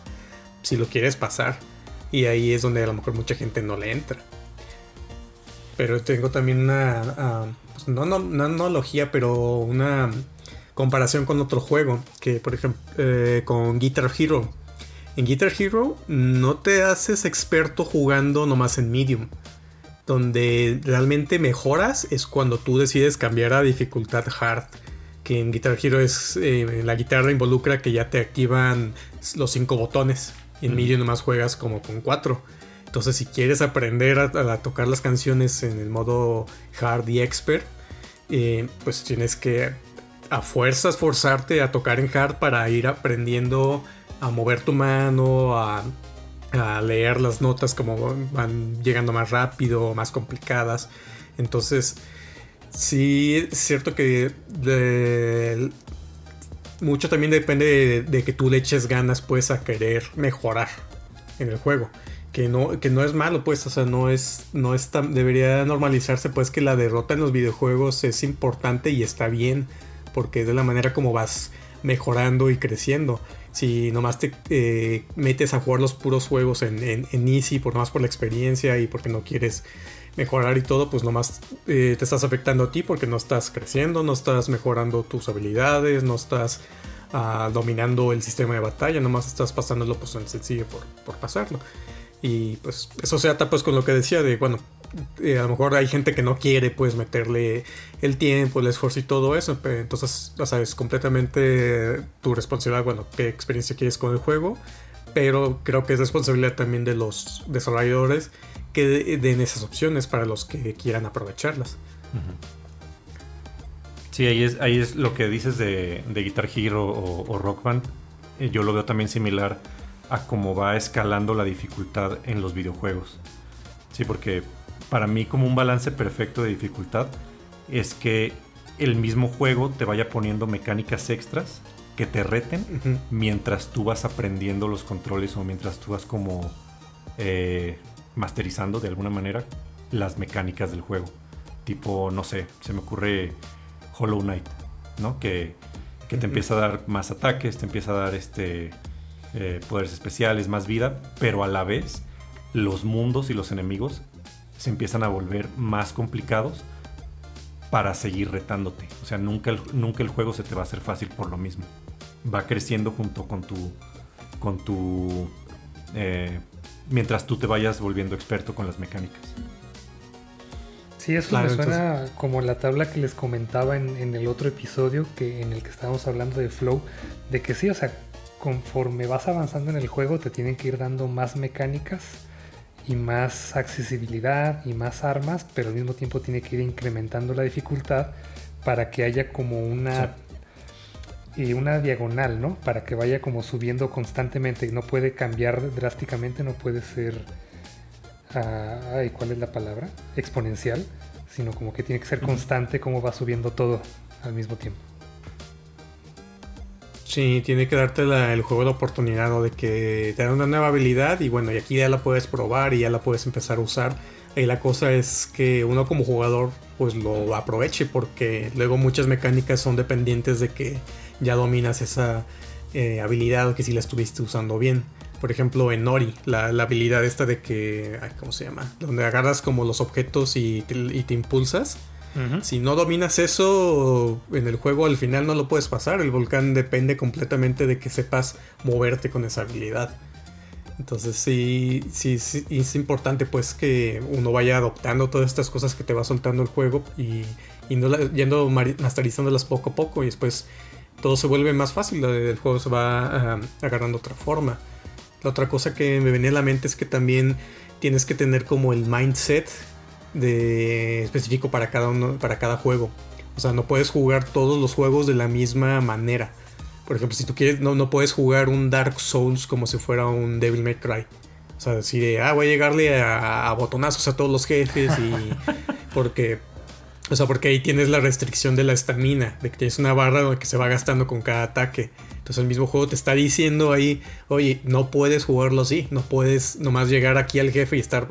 si lo quieres pasar. Y ahí es donde a lo mejor mucha gente no le entra. Pero tengo también una. Ah, pues no, no, una analogía, pero una comparación con otro juego. Que por ejemplo, eh, con Guitar Hero en Guitar Hero no te haces experto jugando nomás en medium. Donde realmente mejoras es cuando tú decides cambiar a dificultad hard. Que en Guitar Hero es eh, la guitarra involucra que ya te activan los cinco botones. Y en medium nomás juegas como con cuatro. Entonces si quieres aprender a, tocar las canciones en el modo hard y expert, eh, pues tienes que a fuerzas forzarte a tocar en hard para ir aprendiendo a mover tu mano, a, leer las notas como van llegando más rápido, más complicadas. Entonces, sí es cierto que mucho también depende de, que tú le eches ganas pues a querer mejorar en el juego. que no, que no es malo, pues, o sea, no es, no tan, debería normalizarse, pues, que la derrota en los videojuegos es importante y está bien, porque es de la manera como vas mejorando y creciendo. Si nomás te eh, metes a jugar los puros juegos en, en, Easy, por más por la experiencia y porque no quieres mejorar y todo, pues nomás eh, te estás afectando a ti porque no estás creciendo, no estás mejorando tus habilidades, no estás ah, dominando el sistema de batalla, nomás estás pasándolo pues en sencillo por, por pasarlo. Y pues eso se ata pues con lo que decía de, bueno, eh, a lo mejor hay gente que no quiere pues meterle el tiempo, el esfuerzo y todo eso. Pero entonces, ya sabes, completamente tu responsabilidad, bueno, qué experiencia quieres con el juego. Pero creo que es responsabilidad también de los desarrolladores que den esas opciones para los que quieran aprovecharlas. Sí, ahí es, ahí es lo que dices de, Guitar Hero o, Rock Band. Eh, yo lo veo también similar a cómo va escalando la dificultad en los videojuegos. Sí, porque para mí como un balance perfecto de dificultad es que el mismo juego te vaya poniendo mecánicas extras que te reten mientras tú vas aprendiendo los controles o mientras tú vas como eh, masterizando de alguna manera las mecánicas del juego. Tipo, no sé, se me ocurre Hollow Knight, ¿no? Que, que te empieza a dar más ataques, te empieza a dar este eh, poderes especiales, más vida, pero a la vez los mundos y los enemigos se empiezan a volver más complicados para seguir retándote. O sea, nunca el, nunca el juego se te va a hacer fácil por lo mismo. Va creciendo junto con tu. con tu. Eh, mientras tú te vayas volviendo experto con las mecánicas. Sí, eso me suena como la tabla que les comentaba en, en, el otro episodio que, en el que estábamos hablando de flow, de que sí, o sea, conforme vas avanzando en el juego te tienen que ir dando más mecánicas y más accesibilidad y más armas, pero al mismo tiempo tiene que ir incrementando la dificultad para que haya como una y una diagonal, ¿no? Para que vaya como subiendo constantemente. No puede cambiar drásticamente, no puede ser ay, ¿cuál es la palabra? exponencial, sino como que tiene que ser constante como va subiendo todo al mismo tiempo. Sí, tiene que darte el juego la oportunidad de que te da una nueva habilidad y bueno, y aquí ya la puedes probar y ya la puedes empezar a usar. Y la cosa es que uno como jugador pues lo aproveche porque luego muchas mecánicas son dependientes de que ya dominas esa eh, habilidad o que si la estuviste usando bien. Por ejemplo, en Ori, la, habilidad esta de que, ¿cómo se llama? Donde agarras como los objetos y te impulsas si no dominas eso en el juego, al final no lo puedes pasar. El volcán depende completamente de que sepas moverte con esa habilidad. Entonces sí, sí, es importante pues que uno vaya adoptando todas estas cosas que te va soltando el juego y, no yendo masterizándolas poco a poco y después todo se vuelve más fácil, el juego se va ah, agarrando otra forma. La otra cosa que me venía a la mente es que también tienes que tener como el mindset de específico para cada uno, para cada juego. O sea, no puedes jugar todos los juegos de la misma manera. Por ejemplo, si tú quieres, no, no puedes jugar un Dark Souls como si fuera un Devil May Cry. O sea, decir, ah, voy a llegarle a, botonazos a todos los jefes y. <laughs> porque. O sea, porque ahí tienes la restricción de la estamina, de que tienes una barra que se va gastando con cada ataque. Entonces el mismo juego te está diciendo ahí, oye, no puedes jugarlo así, no puedes nomás llegar aquí al jefe y estar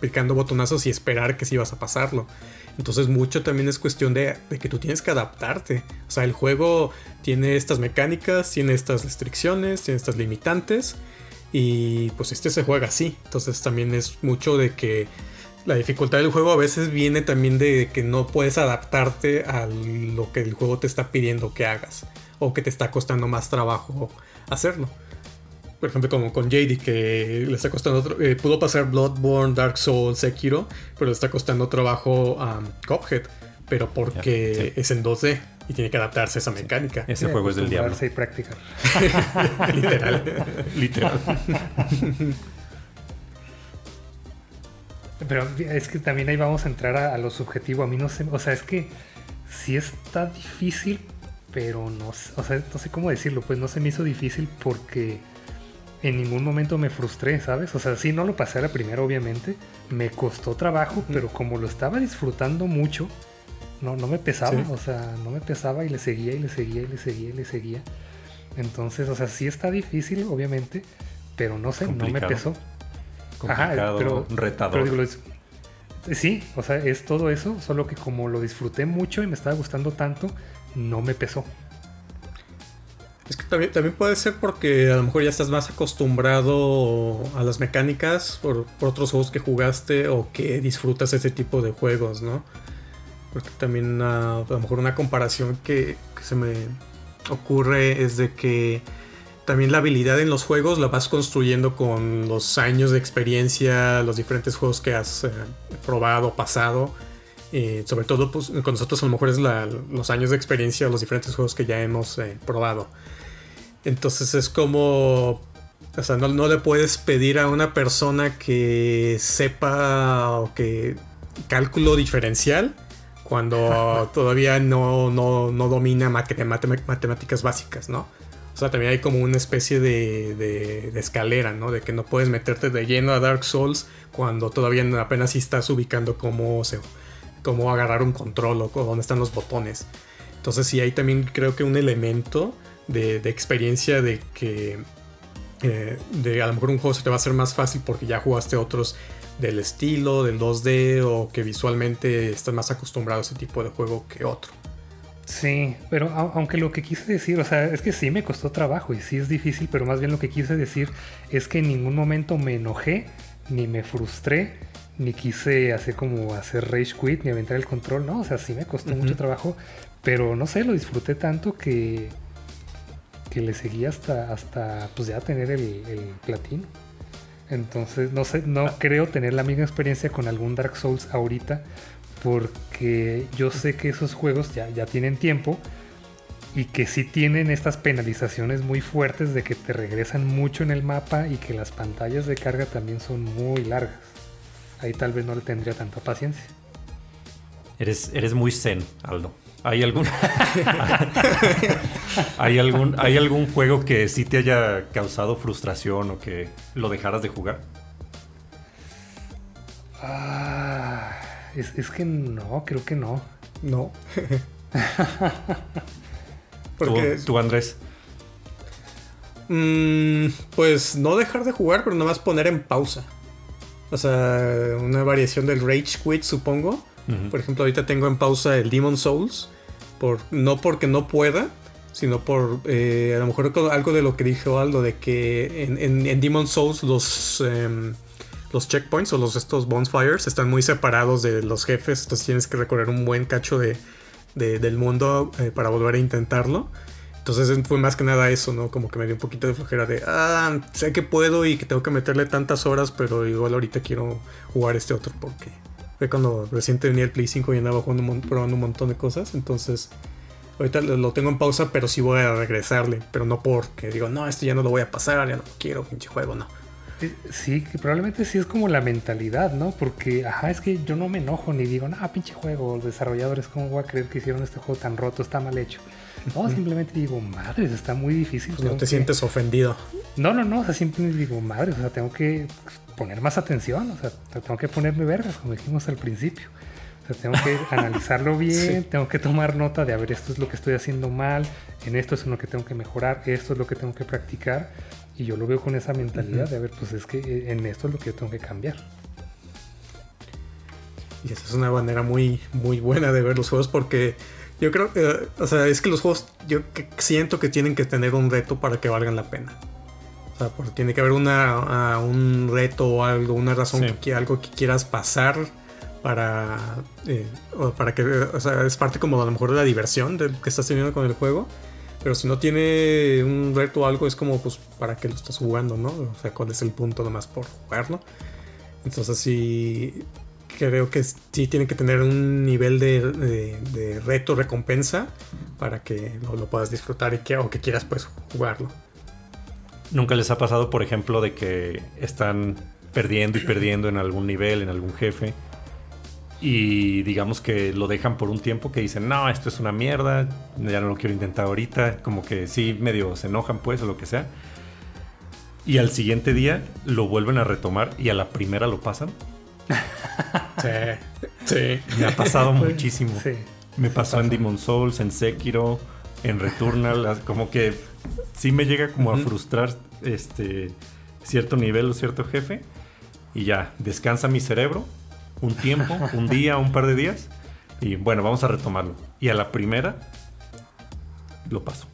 picando botonazos y esperar que sí vas a pasarlo. Entonces mucho también es cuestión de, que tú tienes que adaptarte. O sea, el juego tiene estas mecánicas, tiene estas restricciones, tiene estas limitantes y pues este se juega así. Entonces también es mucho de que la dificultad del juego a veces viene también de que no puedes adaptarte a lo que el juego te está pidiendo que hagas o que te está costando más trabajo hacerlo. Por ejemplo, como con JD, que le está costando. Eh, pudo pasar Bloodborne, Dark Souls, Sekiro, pero le está costando trabajo a um, Cuphead. Pero porque es en 2D y tiene que adaptarse a esa mecánica. Ese juego es del diablo. y practicar. <laughs> <laughs> Literal. Literal. <laughs> Pero es que también ahí vamos a entrar a, a, lo subjetivo. A mí no sé. O sea, es que sí está difícil pero no, o sea, no sé cómo decirlo, pues no se me hizo difícil porque en ningún momento me frustré, ¿sabes? O sea, sí, no lo pasé a la primera, obviamente, me costó trabajo, pero como lo estaba disfrutando mucho, no, no me pesaba, o sea, no me pesaba y le seguía y le seguía y le seguía y le seguía. Entonces, o sea, sí está difícil, obviamente, pero no sé, no me pesó. Complicado, pero, retador. pero digo, es- sí, o sea, es todo eso, solo que como lo disfruté mucho y me estaba gustando tanto, no me pesó. Es que también, también puede ser porque a lo mejor ya estás más acostumbrado a las mecánicas por, por otros juegos que jugaste o que disfrutas ese tipo de juegos, ¿no? Porque también a lo mejor una comparación que, que se me ocurre es de que también la habilidad en los juegos la vas construyendo con los años de experiencia, los diferentes juegos que has eh, probado, pasado. Eh, sobre todo pues, con nosotros a lo mejor es la- los años de experiencia, los diferentes juegos que ya hemos eh, probado. Entonces es como... O sea, no, no le puedes pedir a una persona que sepa o que cálculo diferencial cuando <laughs> todavía no, no, no domina mate- mate- matemáticas básicas, ¿no? Sea, también hay como una especie de, de- escalera, ¿no? De que no puedes meterte de lleno a Dark Souls cuando todavía apenas estás ubicando cómo, cómo agarrar un control o dónde están los botones. Entonces sí hay también creo que un elemento de, de experiencia de que eh, de a lo mejor un juego se te va a hacer más fácil porque ya jugaste otros del estilo, del 2D o que visualmente estás más acostumbrado a ese tipo de juego que otro. Sí, pero au- aunque lo que quise decir, o sea, es que sí me costó trabajo y sí es difícil, pero más bien lo que quise decir es que en ningún momento me enojé, ni me frustré, ni quise hacer como hacer rage quit, ni aventar el control, no, o sea, sí me costó mucho trabajo, pero no sé, lo disfruté tanto que que le seguí hasta hasta pues ya tener el, el platino. Entonces, no sé, no creo tener la misma experiencia con algún Dark Souls ahorita, porque yo sé que esos juegos ya, ya tienen tiempo y que sí tienen estas penalizaciones muy fuertes de que te regresan mucho en el mapa y que las pantallas de carga también son muy largas. Ahí tal vez no le tendría tanta paciencia. Eres, eres muy zen, Aldo. ¿Hay algún, <laughs> ¿Hay algún ¿Hay algún juego que sí te haya causado frustración o que lo dejaras de jugar? Ah, es, es que no, creo que no. No. <laughs> ¿Tú, Porque tú, Andrés? Mm, pues no dejar de jugar, pero nada más poner en pausa. O sea, una variación del Rage Quit, supongo. Por ejemplo, ahorita tengo en pausa el Demon Souls. Por, no porque no pueda, sino por eh, a lo mejor algo de lo que dijo Aldo, de que en, en, en Demon Souls los, em, los checkpoints o los, estos bonfires están muy separados de los jefes. Entonces tienes que recorrer un buen cacho de, de- del mundo eh, para volver a intentarlo. Entonces fue más que nada eso, ¿no? Como que me dio un poquito de flojera de, ah, sé que puedo y que tengo que meterle tantas horas, pero igual ahorita quiero jugar este otro porque fue cuando recién tenía el Play 5 y andaba jugando, probando un montón de cosas. Entonces, ahorita lo, tengo en pausa, pero sí voy a regresarle. Pero no porque digo, no, esto ya no lo voy a pasar, ya no quiero, pinche juego, no. Eh, Sí, que probablemente sí es como la mentalidad, ¿no? Porque, ajá, es que yo no me enojo ni digo, ah, pinche juego, los desarrolladores, ¿cómo voy a creer que hicieron este juego tan roto, está mal hecho? No, simplemente digo, madres, está muy difícil. Pues no te que- sientes ofendido. No, no, no, o sea, simplemente digo, madre, o sea, tengo que poner más atención, o sea, te- tengo que ponerme vergas, como dijimos al principio. O sea, tengo que <laughs> analizarlo bien, Sí. tengo que tomar nota de, a ver, esto es lo que estoy haciendo mal, en esto es en lo que tengo que mejorar, esto es lo que tengo que practicar. Y yo lo veo con esa mentalidad de, a ver, pues es que eh, en esto es lo que yo tengo que cambiar. Y esa es una manera muy, muy buena de ver los juegos porque yo creo que, o sea, es que los juegos, yo que- siento que tienen que tener un reto para que valgan la pena. O sea, porque tiene que haber una, un reto o algo, una razón, Sí. que, algo que quieras pasar para, eh, o para que, o sea, es parte como a lo mejor de la diversión del que estás teniendo con el juego. Pero si no tiene un reto o algo, es como, pues, ¿para qué lo estás jugando, no? O sea, ¿cuál es el punto nomás por jugarlo? Entonces sí, creo que sí tiene que tener un nivel de, de- reto, recompensa, para que lo, lo puedas disfrutar y que, o que quieras pues jugarlo. ¿Nunca les ha pasado, por ejemplo, de que están perdiendo y perdiendo en algún nivel, en algún jefe? Y digamos que lo dejan por un tiempo, que dicen, no, esto es una mierda, ya no lo quiero intentar ahorita. Como que sí, medio se enojan pues o lo que sea. Y al siguiente día lo vuelven a retomar y a la primera lo pasan. <laughs> Sí, sí. Me ha pasado <laughs> Pues, muchísimo. Sí. Me pasó en. Demon Souls, en Sekiro, en Returnal, <laughs> como que sí me llega como a frustrar este cierto nivel o cierto jefe y ya, descansa mi cerebro un tiempo, un día, un par de días. Y bueno, vamos a retomarlo. Y a la primera, lo paso.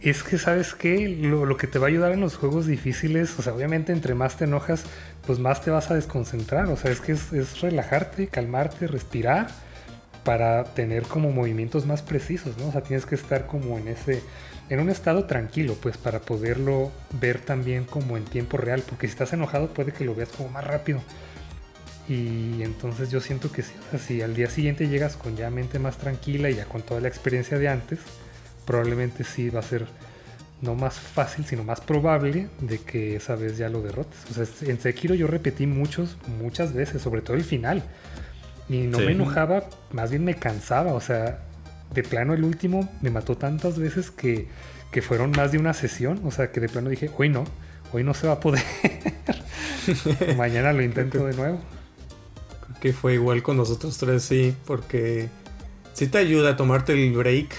Es que, ¿sabes qué? Lo, que te va a ayudar en los juegos difíciles, o sea, obviamente entre más te enojas, pues más te vas a desconcentrar. O sea, es que es, es relajarte, calmarte, respirar para tener como movimientos más precisos, ¿no? O sea, tienes que estar como en ese, en un estado tranquilo, pues para poderlo ver también como en tiempo real, porque si estás enojado puede que lo veas como más rápido. Y entonces yo siento que sí, o sea, si al día siguiente llegas con ya mente más tranquila y ya con toda la experiencia de antes, probablemente sí va a ser no más fácil, sino más probable de que esa vez ya lo derrotes. O sea, en Sekiro yo repetí muchos, muchas veces, sobre todo el final. Y no me enojaba, más bien me cansaba. O sea, de plano el último me mató tantas veces que, que fueron más de una sesión. O sea, que de plano dije, hoy no, hoy no se va a poder. <laughs> Mañana lo intento de nuevo fue igual con nosotros tres, sí, porque sí te ayuda a tomarte el break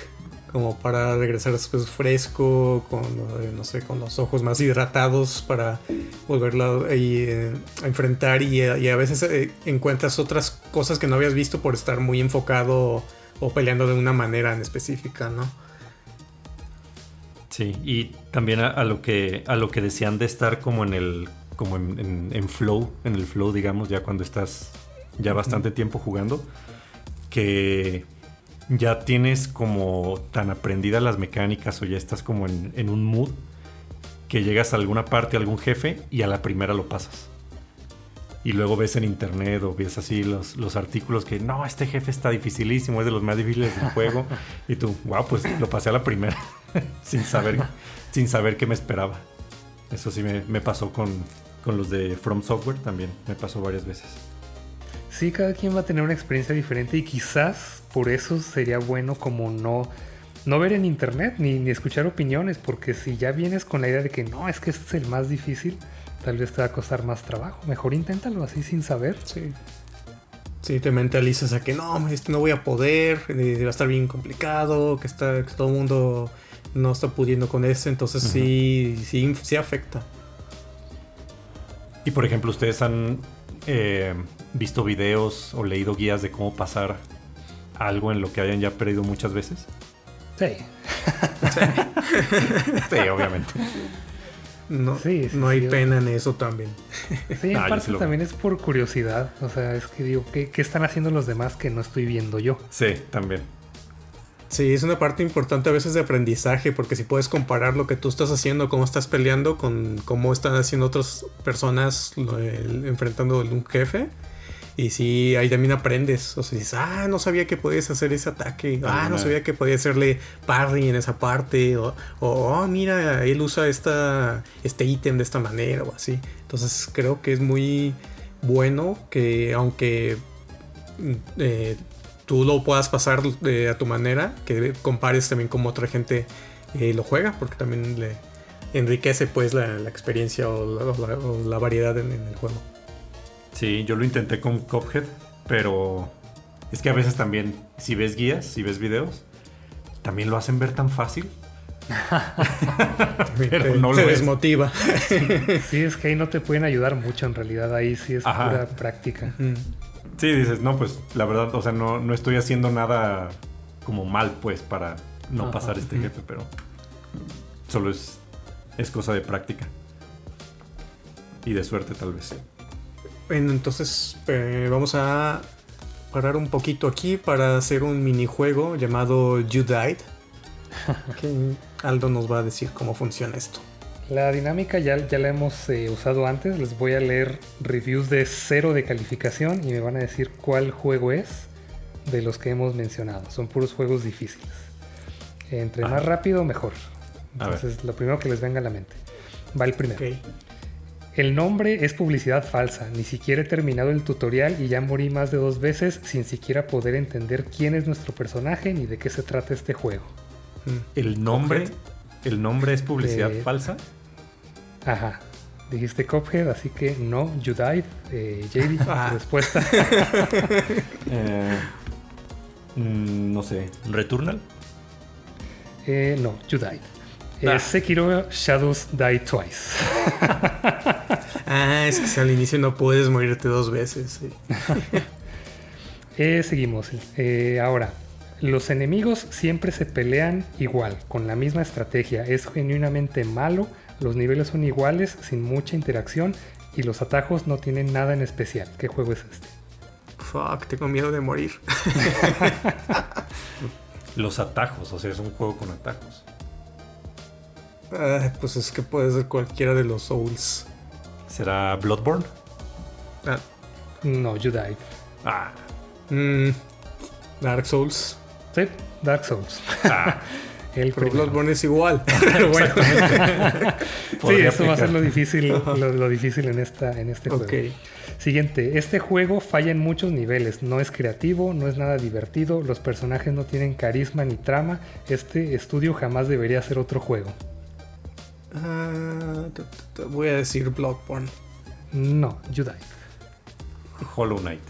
como para regresar después fresco, con, eh, no sé, con los ojos más hidratados para volverlo eh, a enfrentar y, a veces eh, encuentras otras cosas que no habías visto por estar muy enfocado o peleando de una manera en específica, ¿no? Sí, y también a, lo que a lo que decían de estar como en el como en flow, en el flow, digamos, ya cuando estás ya bastante tiempo jugando, que ya tienes como tan aprendidas las mecánicas o ya estás como en, un mood que llegas a alguna parte, a algún jefe y a la primera lo pasas. Y luego ves en internet o ves así los, los artículos que no, este jefe está dificilísimo, es de los más difíciles del juego. y tú, wow, pues lo pasé a la primera <laughs> sin, saber, sin saber qué me esperaba. Eso sí me, me pasó con, con los de From Software también, me pasó varias veces. Sí, cada quien va a tener una experiencia diferente y quizás por eso sería bueno como no, no ver en internet ni, ni escuchar opiniones, porque si ya vienes con la idea de que no, es que este es el más difícil, tal vez te va a costar más trabajo. Mejor inténtalo así sin saber. Sí. Sí, te mentalizas a que no, este no voy a poder, eh, va a estar bien complicado, que, está, que todo el mundo no está pudiendo con eso, entonces sí, sí, sí afecta. Y por ejemplo, ustedes han eh, visto videos o leído guías de cómo pasar algo en lo que hayan ya perdido muchas veces? Sí. <laughs> sí, obviamente. No, no hay pena en eso también. Sí, en ah, parte también es por curiosidad. O sea, es que digo, ¿qué, ¿qué, están haciendo los demás que no estoy viendo yo? Sí, también. Sí, es una parte importante a veces de aprendizaje, porque si puedes comparar lo que tú estás haciendo, cómo estás peleando, con cómo están haciendo otras personas enfrentando a un jefe. Y si ahí también aprendes. O sea, dices, ah, no sabía que podías hacer ese ataque. Ah, no sabía que podía hacerle parry en esa parte. O, oh, mira, él usa esta, este ítem de esta manera o así. Entonces creo que es muy bueno que aunque mm, eh, tú lo puedas pasar a tu manera, que compares también como otra gente eh, lo juega, porque también le enriquece pues la, experiencia o la, variedad en, el juego. Sí, yo lo intenté con Cuphead, pero es que a veces también, si ves guías, si ves videos, también lo hacen ver tan fácil. <laughs> pero no se desmotiva. sí, es que ahí no te pueden ayudar mucho en realidad, ahí sí es pura práctica. Sí, dices, no, pues la verdad, o sea, no, no estoy haciendo nada como mal, pues, para no pasar este jefe, pero solo es, es cosa de práctica. Y de suerte, tal vez. Bueno, entonces eh, vamos a parar un poquito aquí para hacer un minijuego llamado You Died. <laughs> que Aldo nos va a decir cómo funciona esto. La dinámica ya, ya la hemos eh, usado antes. Les voy a leer reviews de cero de calificación y me van a decir cuál juego es de los que hemos mencionado. Son puros juegos difíciles. Entre más rápido, mejor. Entonces, lo primero que les venga a la mente. Va el primero. El nombre es publicidad falsa. Ni siquiera he terminado el tutorial y ya morí más de dos veces sin siquiera poder entender quién es nuestro personaje ni de qué se trata este juego. El nombre, el nombre es publicidad eh, falsa. Ajá. Dijiste Cophead, así que no, you died. Eh, JD, <laughs> ah. respuesta. <laughs> Eh, mm, no sé, ¿Returnal? Eh, no, you died. Ah. Sekiro Shadows Die Twice. <laughs> ah, es que si al inicio no puedes morirte dos veces. <laughs> Eh, seguimos. Eh, ahora, los enemigos siempre se pelean igual, con la misma estrategia. Es genuinamente malo, los niveles son iguales, sin mucha interacción y los atajos no tienen nada en especial. ¿Qué juego es este? Fuck, tengo miedo de morir. <laughs> los atajos, o sea, es un juego con atajos. Ah, pues es que puede ser cualquiera de los Souls. ¿Será Bloodborne? Ah. No, You Die. Ah. Mm, Dark Souls. Sí, Dark Souls. Ah. <laughs> El Pero Bloodborne es igual. <laughs> bueno. <laughs> sí, eso va a ser lo difícil, lo, difícil en, esta, en este juego. Siguiente, este juego falla en muchos niveles. No es creativo, no es nada divertido, los personajes no tienen carisma ni trama. Este estudio jamás debería ser otro juego. Ah, voy a decir Bloodborne. No, You Hollow Knight.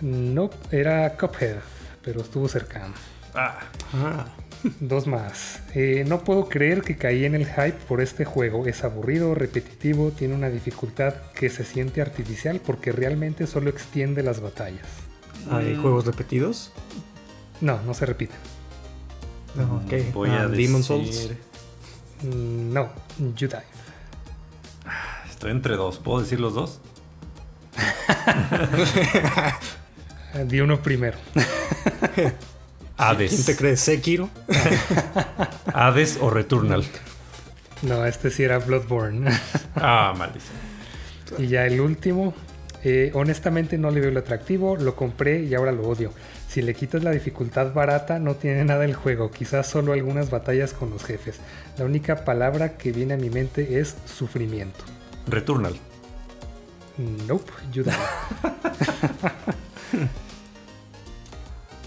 No, era Cuphead, pero estuvo cercano. Ah. ah. <laughs> Dos más. Eh, no puedo creer que caí en el hype por este juego. Es aburrido, repetitivo, tiene una dificultad que se siente artificial porque realmente solo extiende las batallas. ¿Hay mm. juegos repetidos? No, no se repiten. No, ok. Voy a ah, Demon Souls. Mm, no, You Estoy entre dos. ¿Puedo decir los dos? <laughs> Di uno primero. <laughs> Hades. ¿Quién te crees? ¿Sekiro? <laughs> Hades o Returnal. No, este sí era Bloodborne. ah, maldición. Y ya el último. Eh, honestamente no le veo el atractivo, lo compré y ahora lo odio. Si le quitas la dificultad barata, no tiene nada el juego, quizás solo algunas batallas con los jefes. La única palabra que viene a mi mente es sufrimiento. Returnal. Nope, ayuda. <laughs>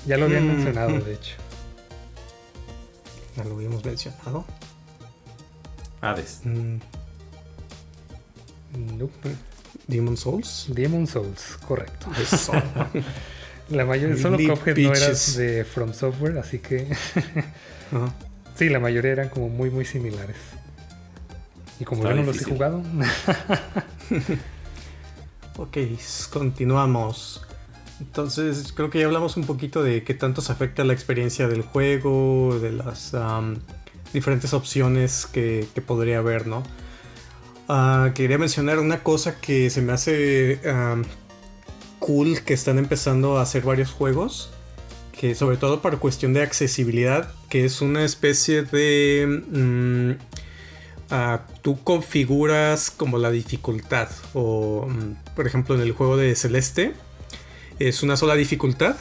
ya lo habían mm. mencionado, de hecho. Ya lo habíamos mencionado. Hades. Mm. Nope. Demon Souls. Demon Souls, correcto. <laughs> La mayoría, solo Cuphead no era de From Software, así que. <laughs> Sí, la mayoría eran como muy, muy similares. Y como yo no los he jugado. <laughs> ok, continuamos. Entonces, creo que ya hablamos un poquito de qué tanto se afecta la experiencia del juego, de las diferentes opciones que, podría haber, ¿no? Ah, quería mencionar una cosa que se me hace cool que están empezando a hacer varios juegos. Que sobre todo para cuestión de accesibilidad, que es una especie de... Mm, ah, tú configuras como la dificultad. O, mm, por ejemplo, en el juego de Celeste, es una sola dificultad.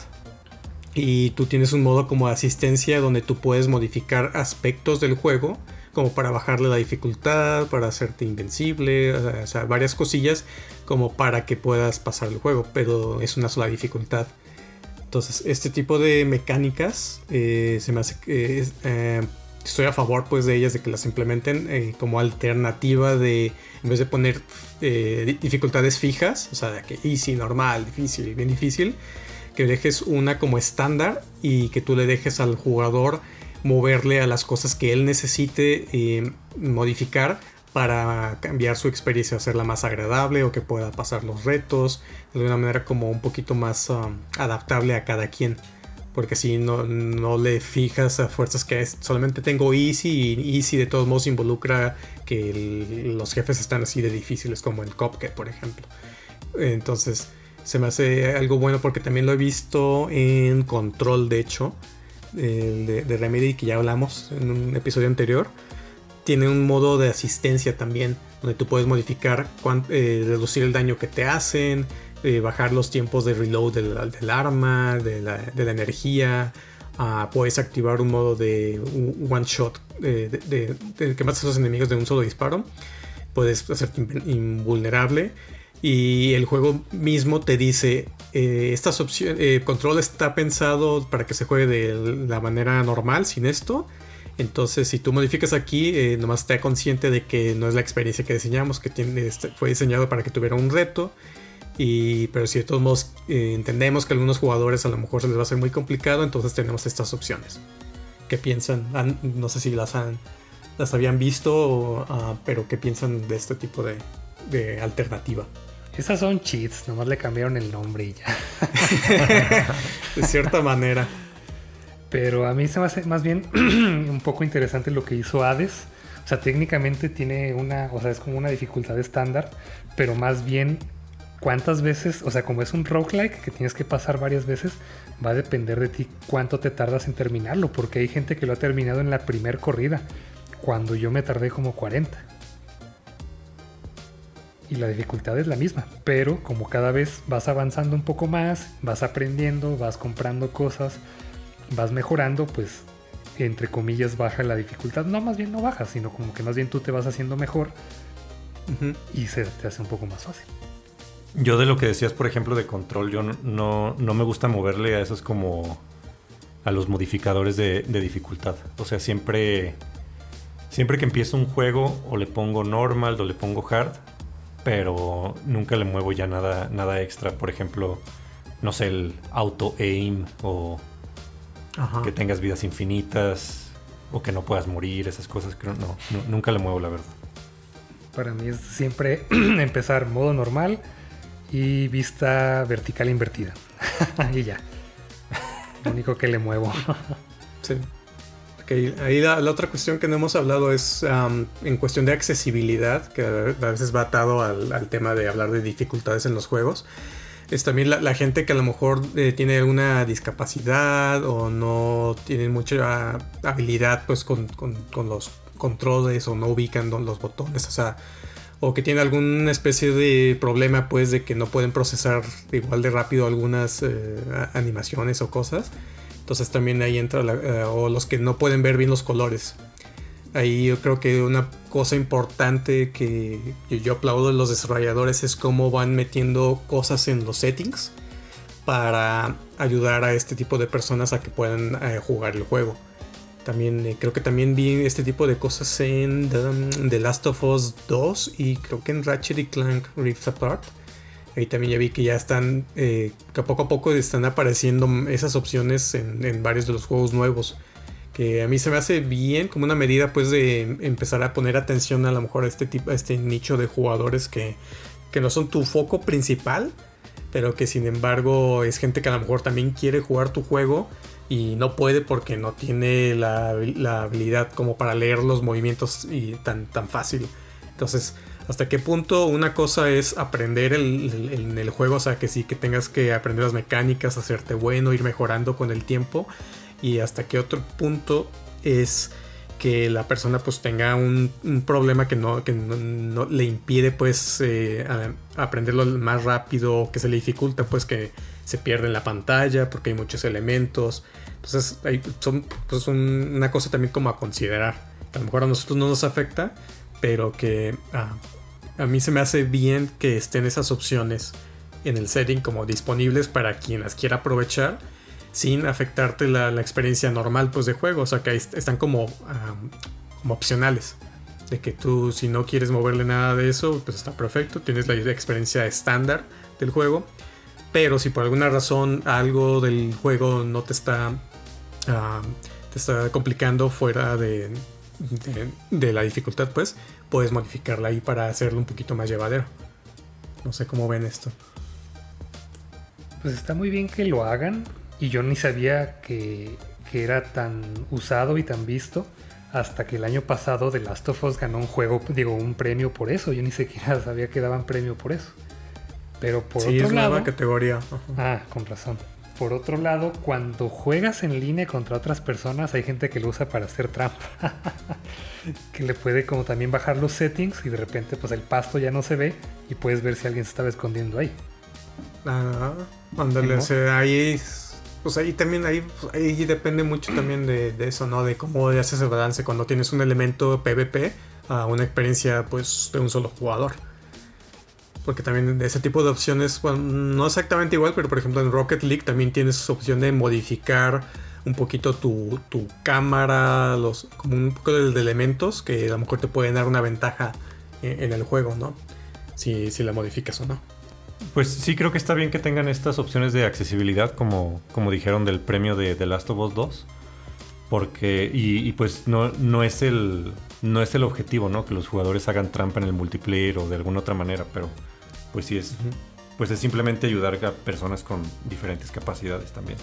Y tú tienes un modo como asistencia donde tú puedes modificar aspectos del juego como para bajarle la dificultad, para hacerte invencible, o sea, varias cosillas como para que puedas pasar el juego, pero es una sola dificultad. Entonces, este tipo de mecánicas eh, se me hace eh, estoy a favor pues de ellas de que las implementen eh, como alternativa de en vez de poner dificultades fijas, o sea, que easy, normal, difícil, bien difícil, que dejes una como estándar y que tú le dejes al jugador moverle a las cosas que él necesite eh, modificar para cambiar su experiencia, hacerla más agradable o que pueda pasar los retos de una manera como un poquito más um, adaptable a cada quien. Porque si no, no le fijas a fuerzas que es, solamente tengo easy y easy de todos modos involucra que los jefes están así de difíciles como el Cuphead por ejemplo. Entonces se me hace algo bueno porque también lo he visto en Control de hecho de, Remedy que ya hablamos en un episodio anterior, tiene un modo de asistencia también, donde tú puedes modificar, eh, reducir el daño que te hacen, eh, bajar los tiempos de reload del, arma, de la, energía. Ah, puedes activar un modo de one shot de, que matas a los enemigos de un solo disparo. Puedes hacerte invulnerable y el juego mismo te dice eh, estas opciones eh, control está pensado para que se juegue de la manera normal sin esto entonces si tú modificas aquí eh, nomás esté consciente de que no es la experiencia que diseñamos que tiene, este, fue diseñado para que tuviera un reto y pero si de todos modos entendemos que a algunos jugadores a lo mejor se les va a ser muy complicado entonces tenemos estas opciones ¿qué piensan? no sé si las han las habían visto ah, pero ¿qué piensan de este tipo de alternativa. Esas son cheats, nomás le cambiaron el nombre y ya. <laughs> de cierta manera. Pero a mí se me hace más bien <clears throat> un poco interesante lo que hizo Hades. O sea, técnicamente tiene una, o sea, es como una dificultad estándar, pero más bien cuántas veces, o sea, como es un roguelike que tienes que pasar varias veces, va a depender de ti cuánto te tardas en terminarlo, porque hay gente que lo ha terminado en la primera corrida, cuando yo me tardé como 40. Y la dificultad es la misma, pero como cada vez vas avanzando un poco más, vas aprendiendo, vas comprando cosas, vas mejorando, pues entre comillas baja la dificultad. No, más bien no baja, sino como que más bien tú te vas haciendo mejor y se te hace un poco más fácil. Yo de lo que decías, por ejemplo, de control, yo no, no me gusta moverle a esos como a los modificadores de, dificultad. O sea, siempre, siempre que empiezo un juego o le pongo normal o le pongo hard, pero nunca le muevo ya nada, nada extra. Por ejemplo, no sé, el auto aim o que tengas vidas infinitas o que no puedas morir, esas cosas. que no, nunca le muevo la verdad. Para mí es siempre <clears throat> empezar modo normal y vista vertical invertida. <laughs> y ya. Lo único que le muevo. <laughs> sí. Ahí la, otra cuestión que no hemos hablado es en cuestión de accesibilidad, que a veces va atado al, tema de hablar de dificultades en los juegos. Es también la, gente que a lo mejor eh, tiene alguna discapacidad o no tiene mucha habilidad pues con, con los controles o no ubican los botones. O sea, o que tiene alguna especie de problema pues de que no pueden procesar igual de rápido algunas eh, animaciones o cosas. Entonces también ahí entra, eh, o los que no pueden ver bien los colores. Ahí yo creo que una cosa importante que yo aplaudo de los desarrolladores es cómo van metiendo cosas en los settings para ayudar a este tipo de personas a que puedan eh, jugar el juego. También eh, creo que también vi este tipo de cosas en The, Last of Us 2 y creo que en Ratchet y Clank Rift Apart. Ahí también ya vi que ya están, eh, que poco a poco están apareciendo esas opciones en, varios de los juegos nuevos. Que a mí se me hace bien como una medida pues de empezar a poner atención a lo mejor a este tipo, a este nicho de jugadores que, que no son tu foco principal, pero que sin embargo es gente que a lo mejor también quiere jugar tu juego y no puede porque no tiene la, habilidad como para leer los movimientos y tan, tan fácil. Entonces, ¿hasta qué punto una cosa es aprender el, en el juego? O sea, que sí, que tengas que aprender las mecánicas, hacerte bueno, ir mejorando con el tiempo. Y hasta qué otro punto es que la persona pues tenga un, problema que no, que no, le impide pues eh, aprenderlo más rápido, que se le dificulta pues que se pierde en la pantalla porque hay muchos elementos. Entonces, hay, son pues, una cosa también como a considerar. A lo mejor a nosotros no nos afecta, pero que ah, a mí se me hace bien que estén esas opciones en el setting como disponibles para quien las quiera aprovechar sin afectarte la, experiencia normal pues de juego. O sea que están como, como opcionales. De que tú si no quieres moverle nada de eso, pues está perfecto. Tienes la experiencia estándar del juego. Pero si por alguna razón algo del juego no te está, te está complicando fuera de, de, la dificultad, pues puedes modificarla ahí para hacerlo un poquito más llevadero. No sé cómo ven esto. Pues está muy bien que lo hagan y yo ni sabía que, que era tan usado y tan visto hasta que el año pasado The Last of Us ganó un juego, digo, un premio por eso. Yo ni siquiera <laughs> sabía que daban premio por eso. Pero por sí, otro es lado. Nueva categoría. Ah, con razón. Por otro lado, cuando juegas en línea contra otras personas, hay gente que lo usa para hacer trampa. <laughs> que le puede como también bajar los settings y de repente pues el pasto ya no se ve y puedes ver si alguien se estaba escondiendo ahí. Ah, ándale, ahí pues ahí también ahí, pues, ahí depende mucho también de, de, eso, ¿no? De cómo haces el balance cuando tienes un elemento PvP a una experiencia pues de un solo jugador. Porque también ese tipo de opciones, bueno, no exactamente igual, pero por ejemplo en Rocket League también tienes opción de modificar un poquito tu, cámara, los, como un poco de, elementos que a lo mejor te pueden dar una ventaja en, el juego, ¿no? Si, si, la modificas o no. Pues sí, creo que está bien que tengan estas opciones de accesibilidad, como, como dijeron del premio de The Last of Us 2. Porque, y, y pues no, no es el, no es el objetivo, ¿no? Que los jugadores hagan trampa en el multiplayer o de alguna otra manera, pero pues sí es, pues es simplemente ayudar a personas con diferentes capacidades también.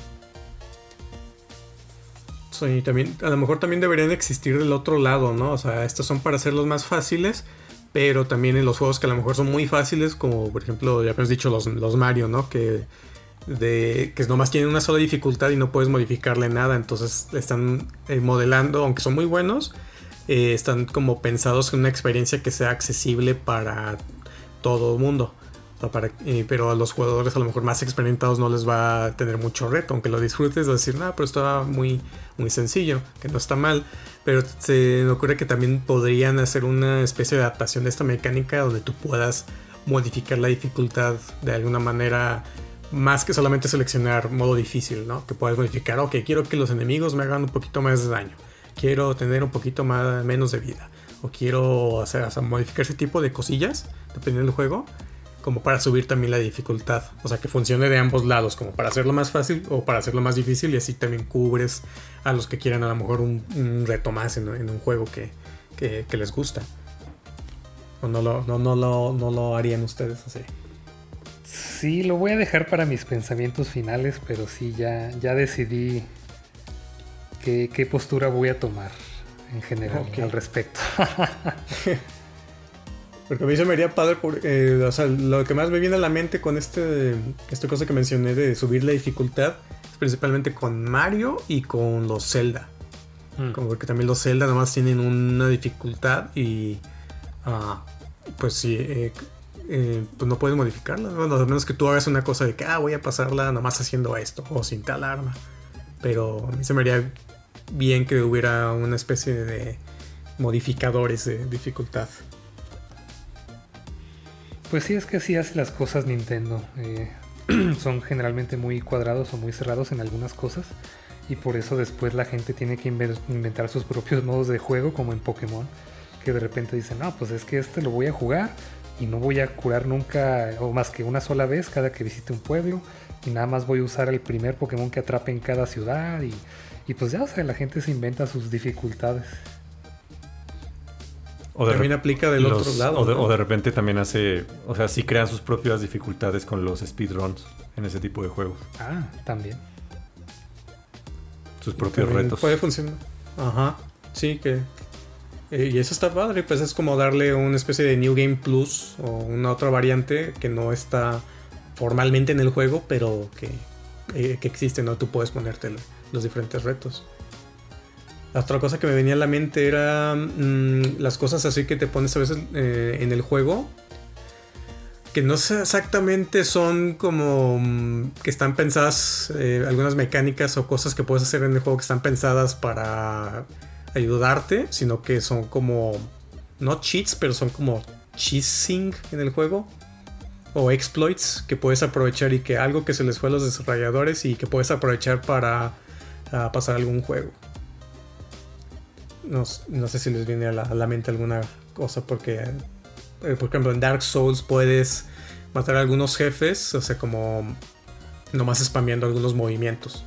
Sí, también, a lo mejor también deberían existir del otro lado, ¿no? O sea, estos son para hacerlos más fáciles, pero también en los juegos que a lo mejor son muy fáciles, como por ejemplo, ya habíamos dicho los, los Mario, ¿no? Que de que nomás tienen una sola dificultad y no puedes modificarle nada. Entonces están eh, modelando, aunque son muy buenos, eh, están como pensados en una experiencia que sea accesible para todo el mundo. Pero a los jugadores a lo mejor más experimentados no les va a tener mucho reto, aunque lo disfrutes, de decir, no, pero está muy, muy sencillo, que no está mal. Pero se me ocurre que también podrían hacer una especie de adaptación de esta mecánica donde tú puedas modificar la dificultad de alguna manera más que solamente seleccionar modo difícil, ¿no? Que puedes modificar, ok, quiero que los enemigos me hagan un poquito más de daño, quiero tener un poquito más, menos de vida, o quiero hacer, modificar ese tipo de cosillas, dependiendo del juego, como para subir también la dificultad, o sea, que funcione de ambos lados, como para hacerlo más fácil o para hacerlo más difícil, y así también cubres a los que quieran a lo mejor un, reto más en, un juego que, que, les gusta. ¿O no lo, no, no, lo, no lo harían ustedes así? Sí, lo voy a dejar para mis pensamientos finales, pero sí, ya, ya decidí qué, postura voy a tomar en general al respecto. <laughs> Porque a mí se me haría padre, por, eh, o sea, lo que más me viene a la mente con este, esta cosa que mencioné de subir la dificultad, es principalmente con Mario y con los Zelda. Mm. Como porque también los Zelda nomás tienen una dificultad y, ah, pues sí, eh, eh, pues no puedes modificarla. Bueno, a menos que tú hagas una cosa de que, ah, voy a pasarla nomás haciendo esto o sin tal arma. Pero a mí se me haría bien que hubiera una especie de modificadores de dificultad. Pues sí, es que así hace las cosas Nintendo. Eh, <clears throat> son generalmente muy cuadrados o muy cerrados en algunas cosas. Y por eso después la gente tiene que inventar sus propios modos de juego, como en Pokémon. Que de repente dicen, no, pues es que este lo voy a jugar y no voy a curar nunca o más que una sola vez cada que visite un pueblo y nada más voy a usar el primer Pokémon que atrape en cada ciudad y, pues ya, o sea, la gente se inventa sus dificultades. O también aplica del otro lado. O de, repente también hace, o sea, sí crean sus propias dificultades con los speedruns en ese tipo de juegos. Ah, también. Sus propios retos. Puede funcionar. Ajá. Sí, que eh, y eso está padre, pues es como darle una especie de New Game Plus o una otra variante que no está formalmente en el juego, pero que, eh, existe, ¿no? Tú puedes ponerte los diferentes retos. La otra cosa que me venía a la mente era mm, las cosas así que te pones a veces eh, en el juego. Que no exactamente son como mm, que están pensadas algunas mecánicas o cosas que puedes hacer en el juego que están pensadas para ayudarte, sino que son como, no cheats, pero son como cheesing en el juego. O exploits que puedes aprovechar y que algo que se les fue a los desarrolladores y que puedes aprovechar para ah, pasar algún juego. No, sé si les viene a la, mente alguna cosa porque, eh, por ejemplo, en Dark Souls puedes matar a algunos jefes, o sea, como nomás spameando algunos movimientos.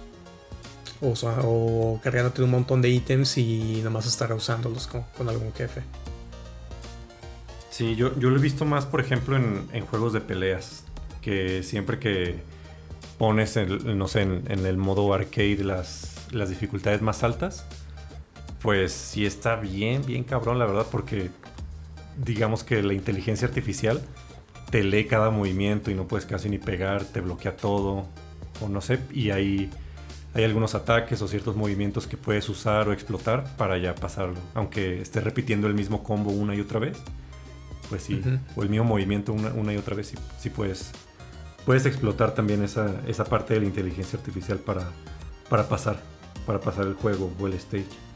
O, cargándote un montón de ítems y nada más estar usándolos con, algún jefe. Sí, yo, yo, lo he visto más, por ejemplo, en, juegos de peleas. Que siempre que pones, no sé, en, el modo arcade las, las dificultades más altas, pues sí está bien, bien cabrón, la verdad, porque digamos que la inteligencia artificial te lee cada movimiento y no puedes casi ni pegar, te bloquea todo, o no sé, y ahí hay algunos ataques o ciertos movimientos que puedes usar o explotar para ya pasarlo. Aunque estés repitiendo el mismo combo una y otra vez, pues sí, o el mismo movimiento una, y otra vez, sí, puedes, puedes explotar también esa, esa parte de la inteligencia artificial para, para pasar, para pasar el juego o el stage.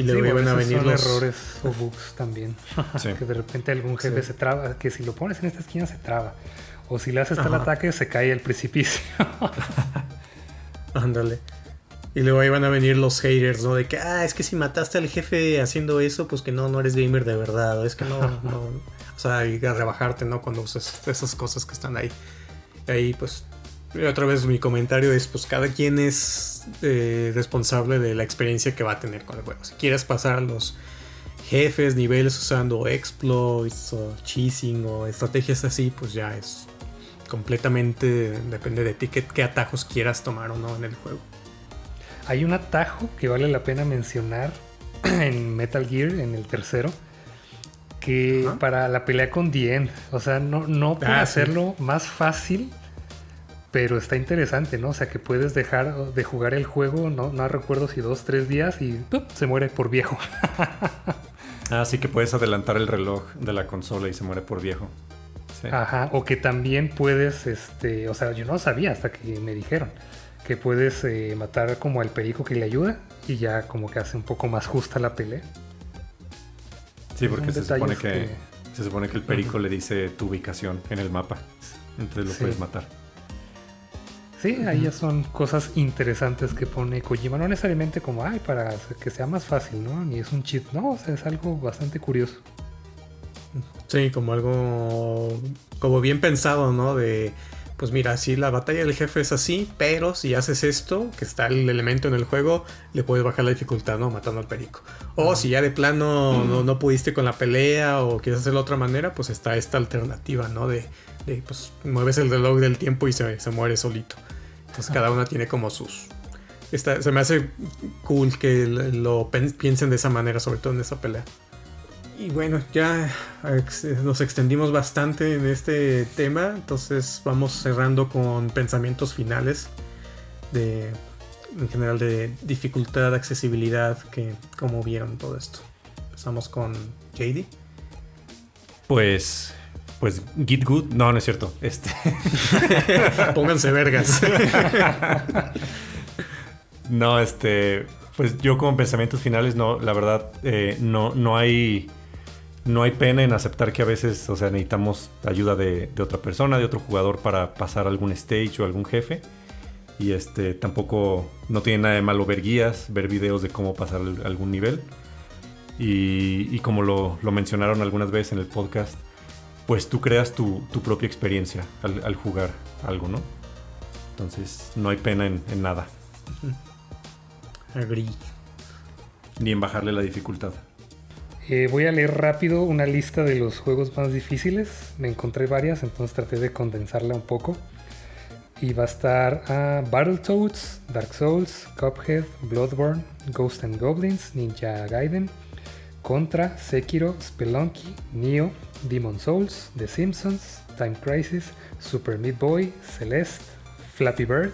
Y luego van a venir los errores o bugs también. <laughs> que de repente algún jefe se traba, que si lo pones en esta esquina se traba. O si le haces tal ataque se cae el precipicio. <laughs> Ándale. Y luego ahí van a venir los haters, ¿no? De que, ah, es que si mataste al jefe haciendo eso, pues que no, no eres gamer de verdad. Es que no, no. <laughs> O sea, y a rebajarte, ¿no? Cuando usas esas cosas que están ahí. ahí, pues, otra vez mi comentario es, pues cada quien es eh, responsable de la experiencia que va a tener con el juego. Si quieres pasar los jefes, niveles usando exploits o cheesing o estrategias así, pues ya es completamente depende de ti qué, atajos quieras tomar o no en el juego. Hay un atajo que vale la pena mencionar <clears throat> en Metal Gear, en el tercero, que para la pelea con Dien, o sea, no, no ah, hacerlo más fácil, pero está interesante, ¿no? O sea, que puedes dejar de jugar el juego, no, no recuerdo si dos, tres días y se muere por viejo. <laughs> ah, sí que puedes adelantar el reloj de la consola y se muere por viejo. Ajá, o que también puedes, este, o sea, yo no sabía hasta que me dijeron que puedes eh, matar como al perico que le ayuda y ya como que hace un poco más justa la pelea. Sí, porque se supone que, se supone que el perico le dice tu ubicación en el mapa, entonces lo puedes matar. Sí, ahí ya son cosas interesantes que pone Kojima, no necesariamente como, ay, para que sea más fácil, ¿no? Ni es un cheat, no, o sea, es algo bastante curioso. Sí, como algo como bien pensado, ¿no? De pues mira, si la batalla del jefe es así, pero si haces esto, que está el elemento en el juego, le puedes bajar la dificultad, ¿no? Matando al perico. O si ya de plano no, pudiste con la pelea o quieres hacerlo de otra manera, pues está esta alternativa, ¿no? De, pues mueves el reloj del tiempo y se, se muere solito. Entonces cada una tiene como sus... se me hace cool que lo piensen de esa manera, sobre todo en esa pelea. Y bueno, ya nos extendimos bastante en este tema, entonces vamos cerrando con pensamientos finales de en general de dificultad, accesibilidad, que cómo vieron todo esto. Empezamos con JD. Pues pues Git Good, no, no es cierto. Este <laughs> Pónganse vergas. no, este, pues yo como pensamientos finales, no, la verdad, eh, no, no hay no hay pena en aceptar que a veces, o sea, necesitamos ayuda de, otra persona, de otro jugador para pasar algún stage o algún jefe. Y este tampoco no tiene nada de malo ver guías, ver videos de cómo pasar algún nivel. Y, como lo, mencionaron algunas veces en el podcast, pues tú creas tu, propia experiencia al, jugar algo, ¿no? Entonces no hay pena en, en nada. Agree. Ni en bajarle la dificultad. Eh, voy a leer rápido una lista de los juegos más difíciles. Me encontré varias, entonces traté de condensarla un poco. Y va a estar uh, Battletoads, Dark Souls, Cuphead, Bloodborne, Ghost and Goblins, Ninja Gaiden, Contra, Sekiro, Spelunky, Neo, Demon Souls, The Simpsons, Time Crisis, Super Meat Boy, Celeste, Flappy Bird.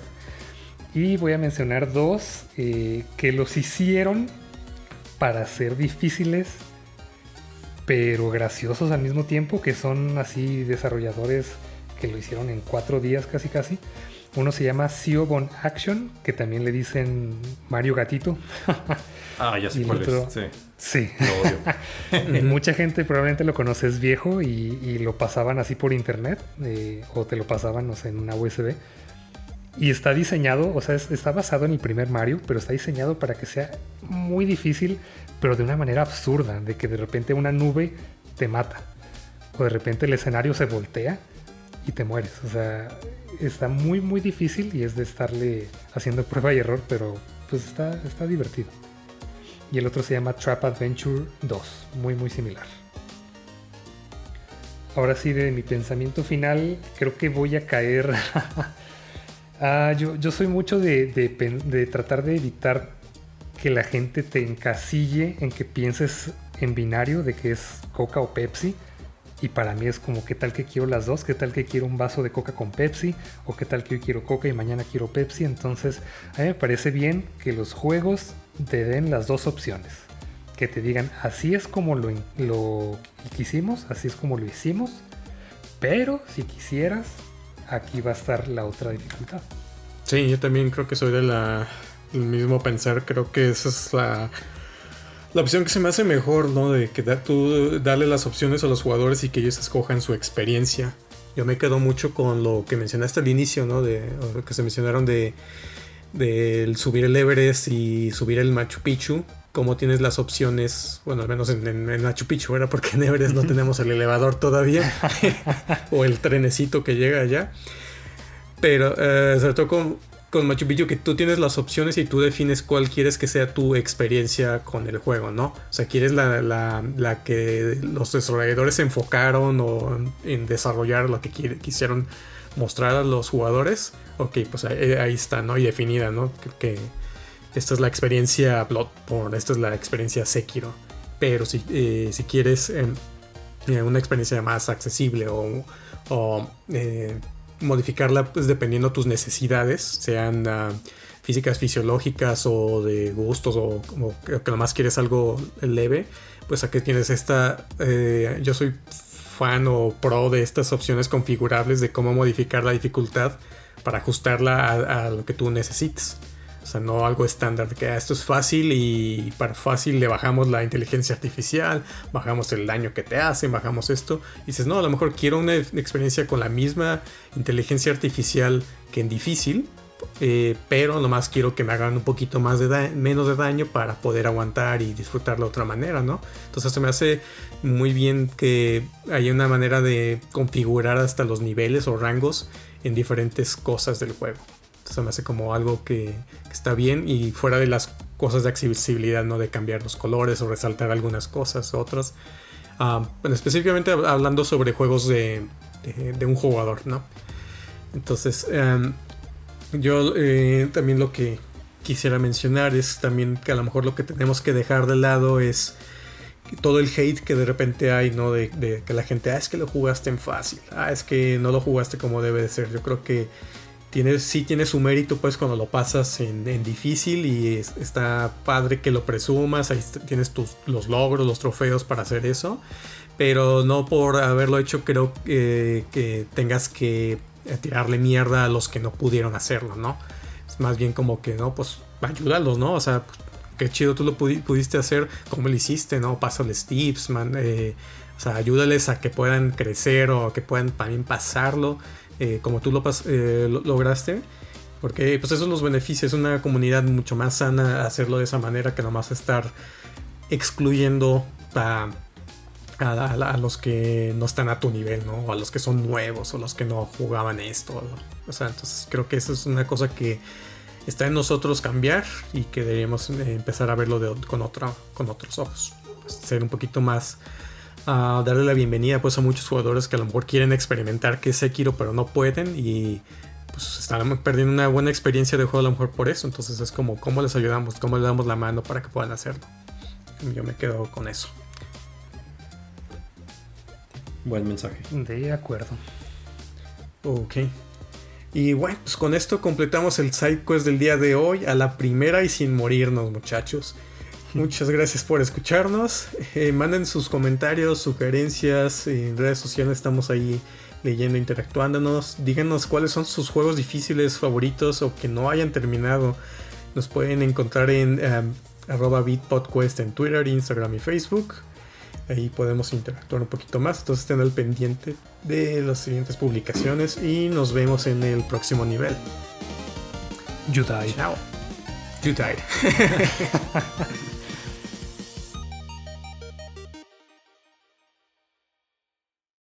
Y voy a mencionar dos eh, que los hicieron para ser difíciles pero graciosos al mismo tiempo, que son así desarrolladores que lo hicieron en cuatro días casi casi. Uno se llama Bon Action, que también le dicen Mario Gatito. <laughs> ah, ya sé cuál es. Sí. Sí. Lo <laughs> Mucha gente probablemente lo conoce, es viejo y, lo pasaban así por internet eh, o te lo pasaban, no sé, en una USB. Y está diseñado, o sea, está basado en el primer Mario, pero está diseñado para que sea muy difícil pero de una manera absurda, de que de repente una nube te mata, o de repente el escenario se voltea y te mueres. O sea, está muy, muy difícil y es de estarle haciendo prueba y error, pero pues está, está divertido. Y el otro se llama Trap Adventure 2, muy, muy similar. Ahora sí, de mi pensamiento final, creo que voy a caer. <laughs> ah, yo, yo, soy mucho de, de, de tratar de evitar que la gente te encasille en que pienses en binario de que es Coca o Pepsi. Y para mí es como, ¿qué tal que quiero las dos? ¿Qué tal que quiero un vaso de Coca con Pepsi? ¿O qué tal que hoy quiero Coca y mañana quiero Pepsi? Entonces, a mí me parece bien que los juegos te den las dos opciones. Que te digan, así es como lo, lo quisimos, así es como lo hicimos. Pero si quisieras, aquí va a estar la otra dificultad. Sí, yo también creo que soy de la el mismo pensar. Creo que esa es la, la opción que se me hace mejor, ¿no? De que tú darle las opciones a los jugadores y que ellos escojan su experiencia. Yo me quedo mucho con lo que mencionaste al inicio, ¿no? De lo que se mencionaron de, de subir el Everest y subir el Machu Picchu. Cómo tienes las opciones, bueno, al menos en, Machu Picchu, ¿verdad? Porque en Everest no tenemos el elevador todavía <laughs> o el trenecito que llega allá. Pero eh, sobre todo con, con Machu Picchu que tú tienes las opciones y tú defines cuál quieres que sea tu experiencia con el juego, ¿no? O sea, quieres la, la, que los desarrolladores se enfocaron o en desarrollar lo que quisieron mostrar a los jugadores. Ok, pues ahí, está, ¿no? Y definida, ¿no? Que, esta es la experiencia Bloodborne, esta es la experiencia Sekiro. Pero si, eh, si quieres em, eh, una experiencia más accesible o, o eh, modificarla pues dependiendo tus necesidades, sean ah, físicas fisiológicas o de gustos o, como que nomás quieres algo leve, pues aquí tienes esta, eh, yo soy fan o pro de estas opciones configurables de cómo modificar la dificultad para ajustarla a lo que tú necesites. O sea, no algo estándar que ah, esto es fácil y para fácil le bajamos la inteligencia artificial, bajamos el daño que te hacen, bajamos esto. Y dices, no, a lo mejor quiero una experiencia con la misma inteligencia artificial que en difícil, eh, pero nomás quiero que me hagan un poquito más de menos de daño para poder aguantar y disfrutar de otra manera, ¿no? Entonces se me hace muy bien que haya una manera de configurar hasta los niveles o rangos en diferentes cosas del juego se me hace como algo que, está bien y fuera de las cosas de accesibilidad, ¿no? De cambiar los colores o resaltar algunas cosas, otras. Ah, específicamente hablando sobre juegos de, un jugador, ¿no? Entonces, em, yo eh, también lo que quisiera mencionar es también que a lo mejor lo que tenemos que dejar de lado es todo el hate que de repente hay, ¿no? De, que la gente, ah, es que lo jugaste en fácil, ah, es que no lo jugaste como debe de ser. Yo creo que tiene, sí tiene su mérito pues cuando lo pasas en, difícil y está padre que lo presumas, ahí tienes tus, los logros, los trofeos para hacer eso, pero no por haberlo hecho creo que tengas que tirarle mierda a los que no pudieron hacerlo, ¿no? Es más bien como que, no, pues ayúdalos, ¿no? O sea, qué chido tú lo pudiste hacer, como lo hiciste, ¿no? Pásales tips, man, eh, o sea, ayúdales a que puedan crecer o que puedan también pasarlo. Eh, como tú lo, eh, lograste. Porque pues son los beneficios, es una comunidad mucho más sana hacerlo de esa manera que nomás estar excluyendo a, a, los que no están a tu nivel, ¿no? O a los que son nuevos o los que no jugaban esto. O sea, entonces creo que eso es una cosa que está en nosotros cambiar y que deberíamos eh, empezar a verlo con, con otros ojos. ser un poquito más a darle la bienvenida pues a muchos jugadores que a lo mejor quieren experimentar que es Sekiro pero no pueden y pues están perdiendo una buena experiencia de juego a lo mejor por eso. Entonces es como cómo les ayudamos, cómo les damos la mano para que puedan hacerlo. Yo me quedo con eso. Buen mensaje. De acuerdo. Ok. Y bueno, pues con esto completamos el side quest del día de hoy a la primera y sin morirnos, muchachos. <laughs> Muchas gracias por escucharnos. Eh, manden sus comentarios, sugerencias. En redes sociales estamos ahí leyendo, interactuándonos. Díganos cuáles son sus juegos difíciles favoritos o que no hayan terminado. Nos pueden encontrar en um, arroba bitpodquest en Twitter, Instagram y Facebook. Ahí podemos interactuar un poquito más. Entonces estén al pendiente de las siguientes publicaciones y nos vemos en el próximo nivel. You died. Chao. You died. <laughs>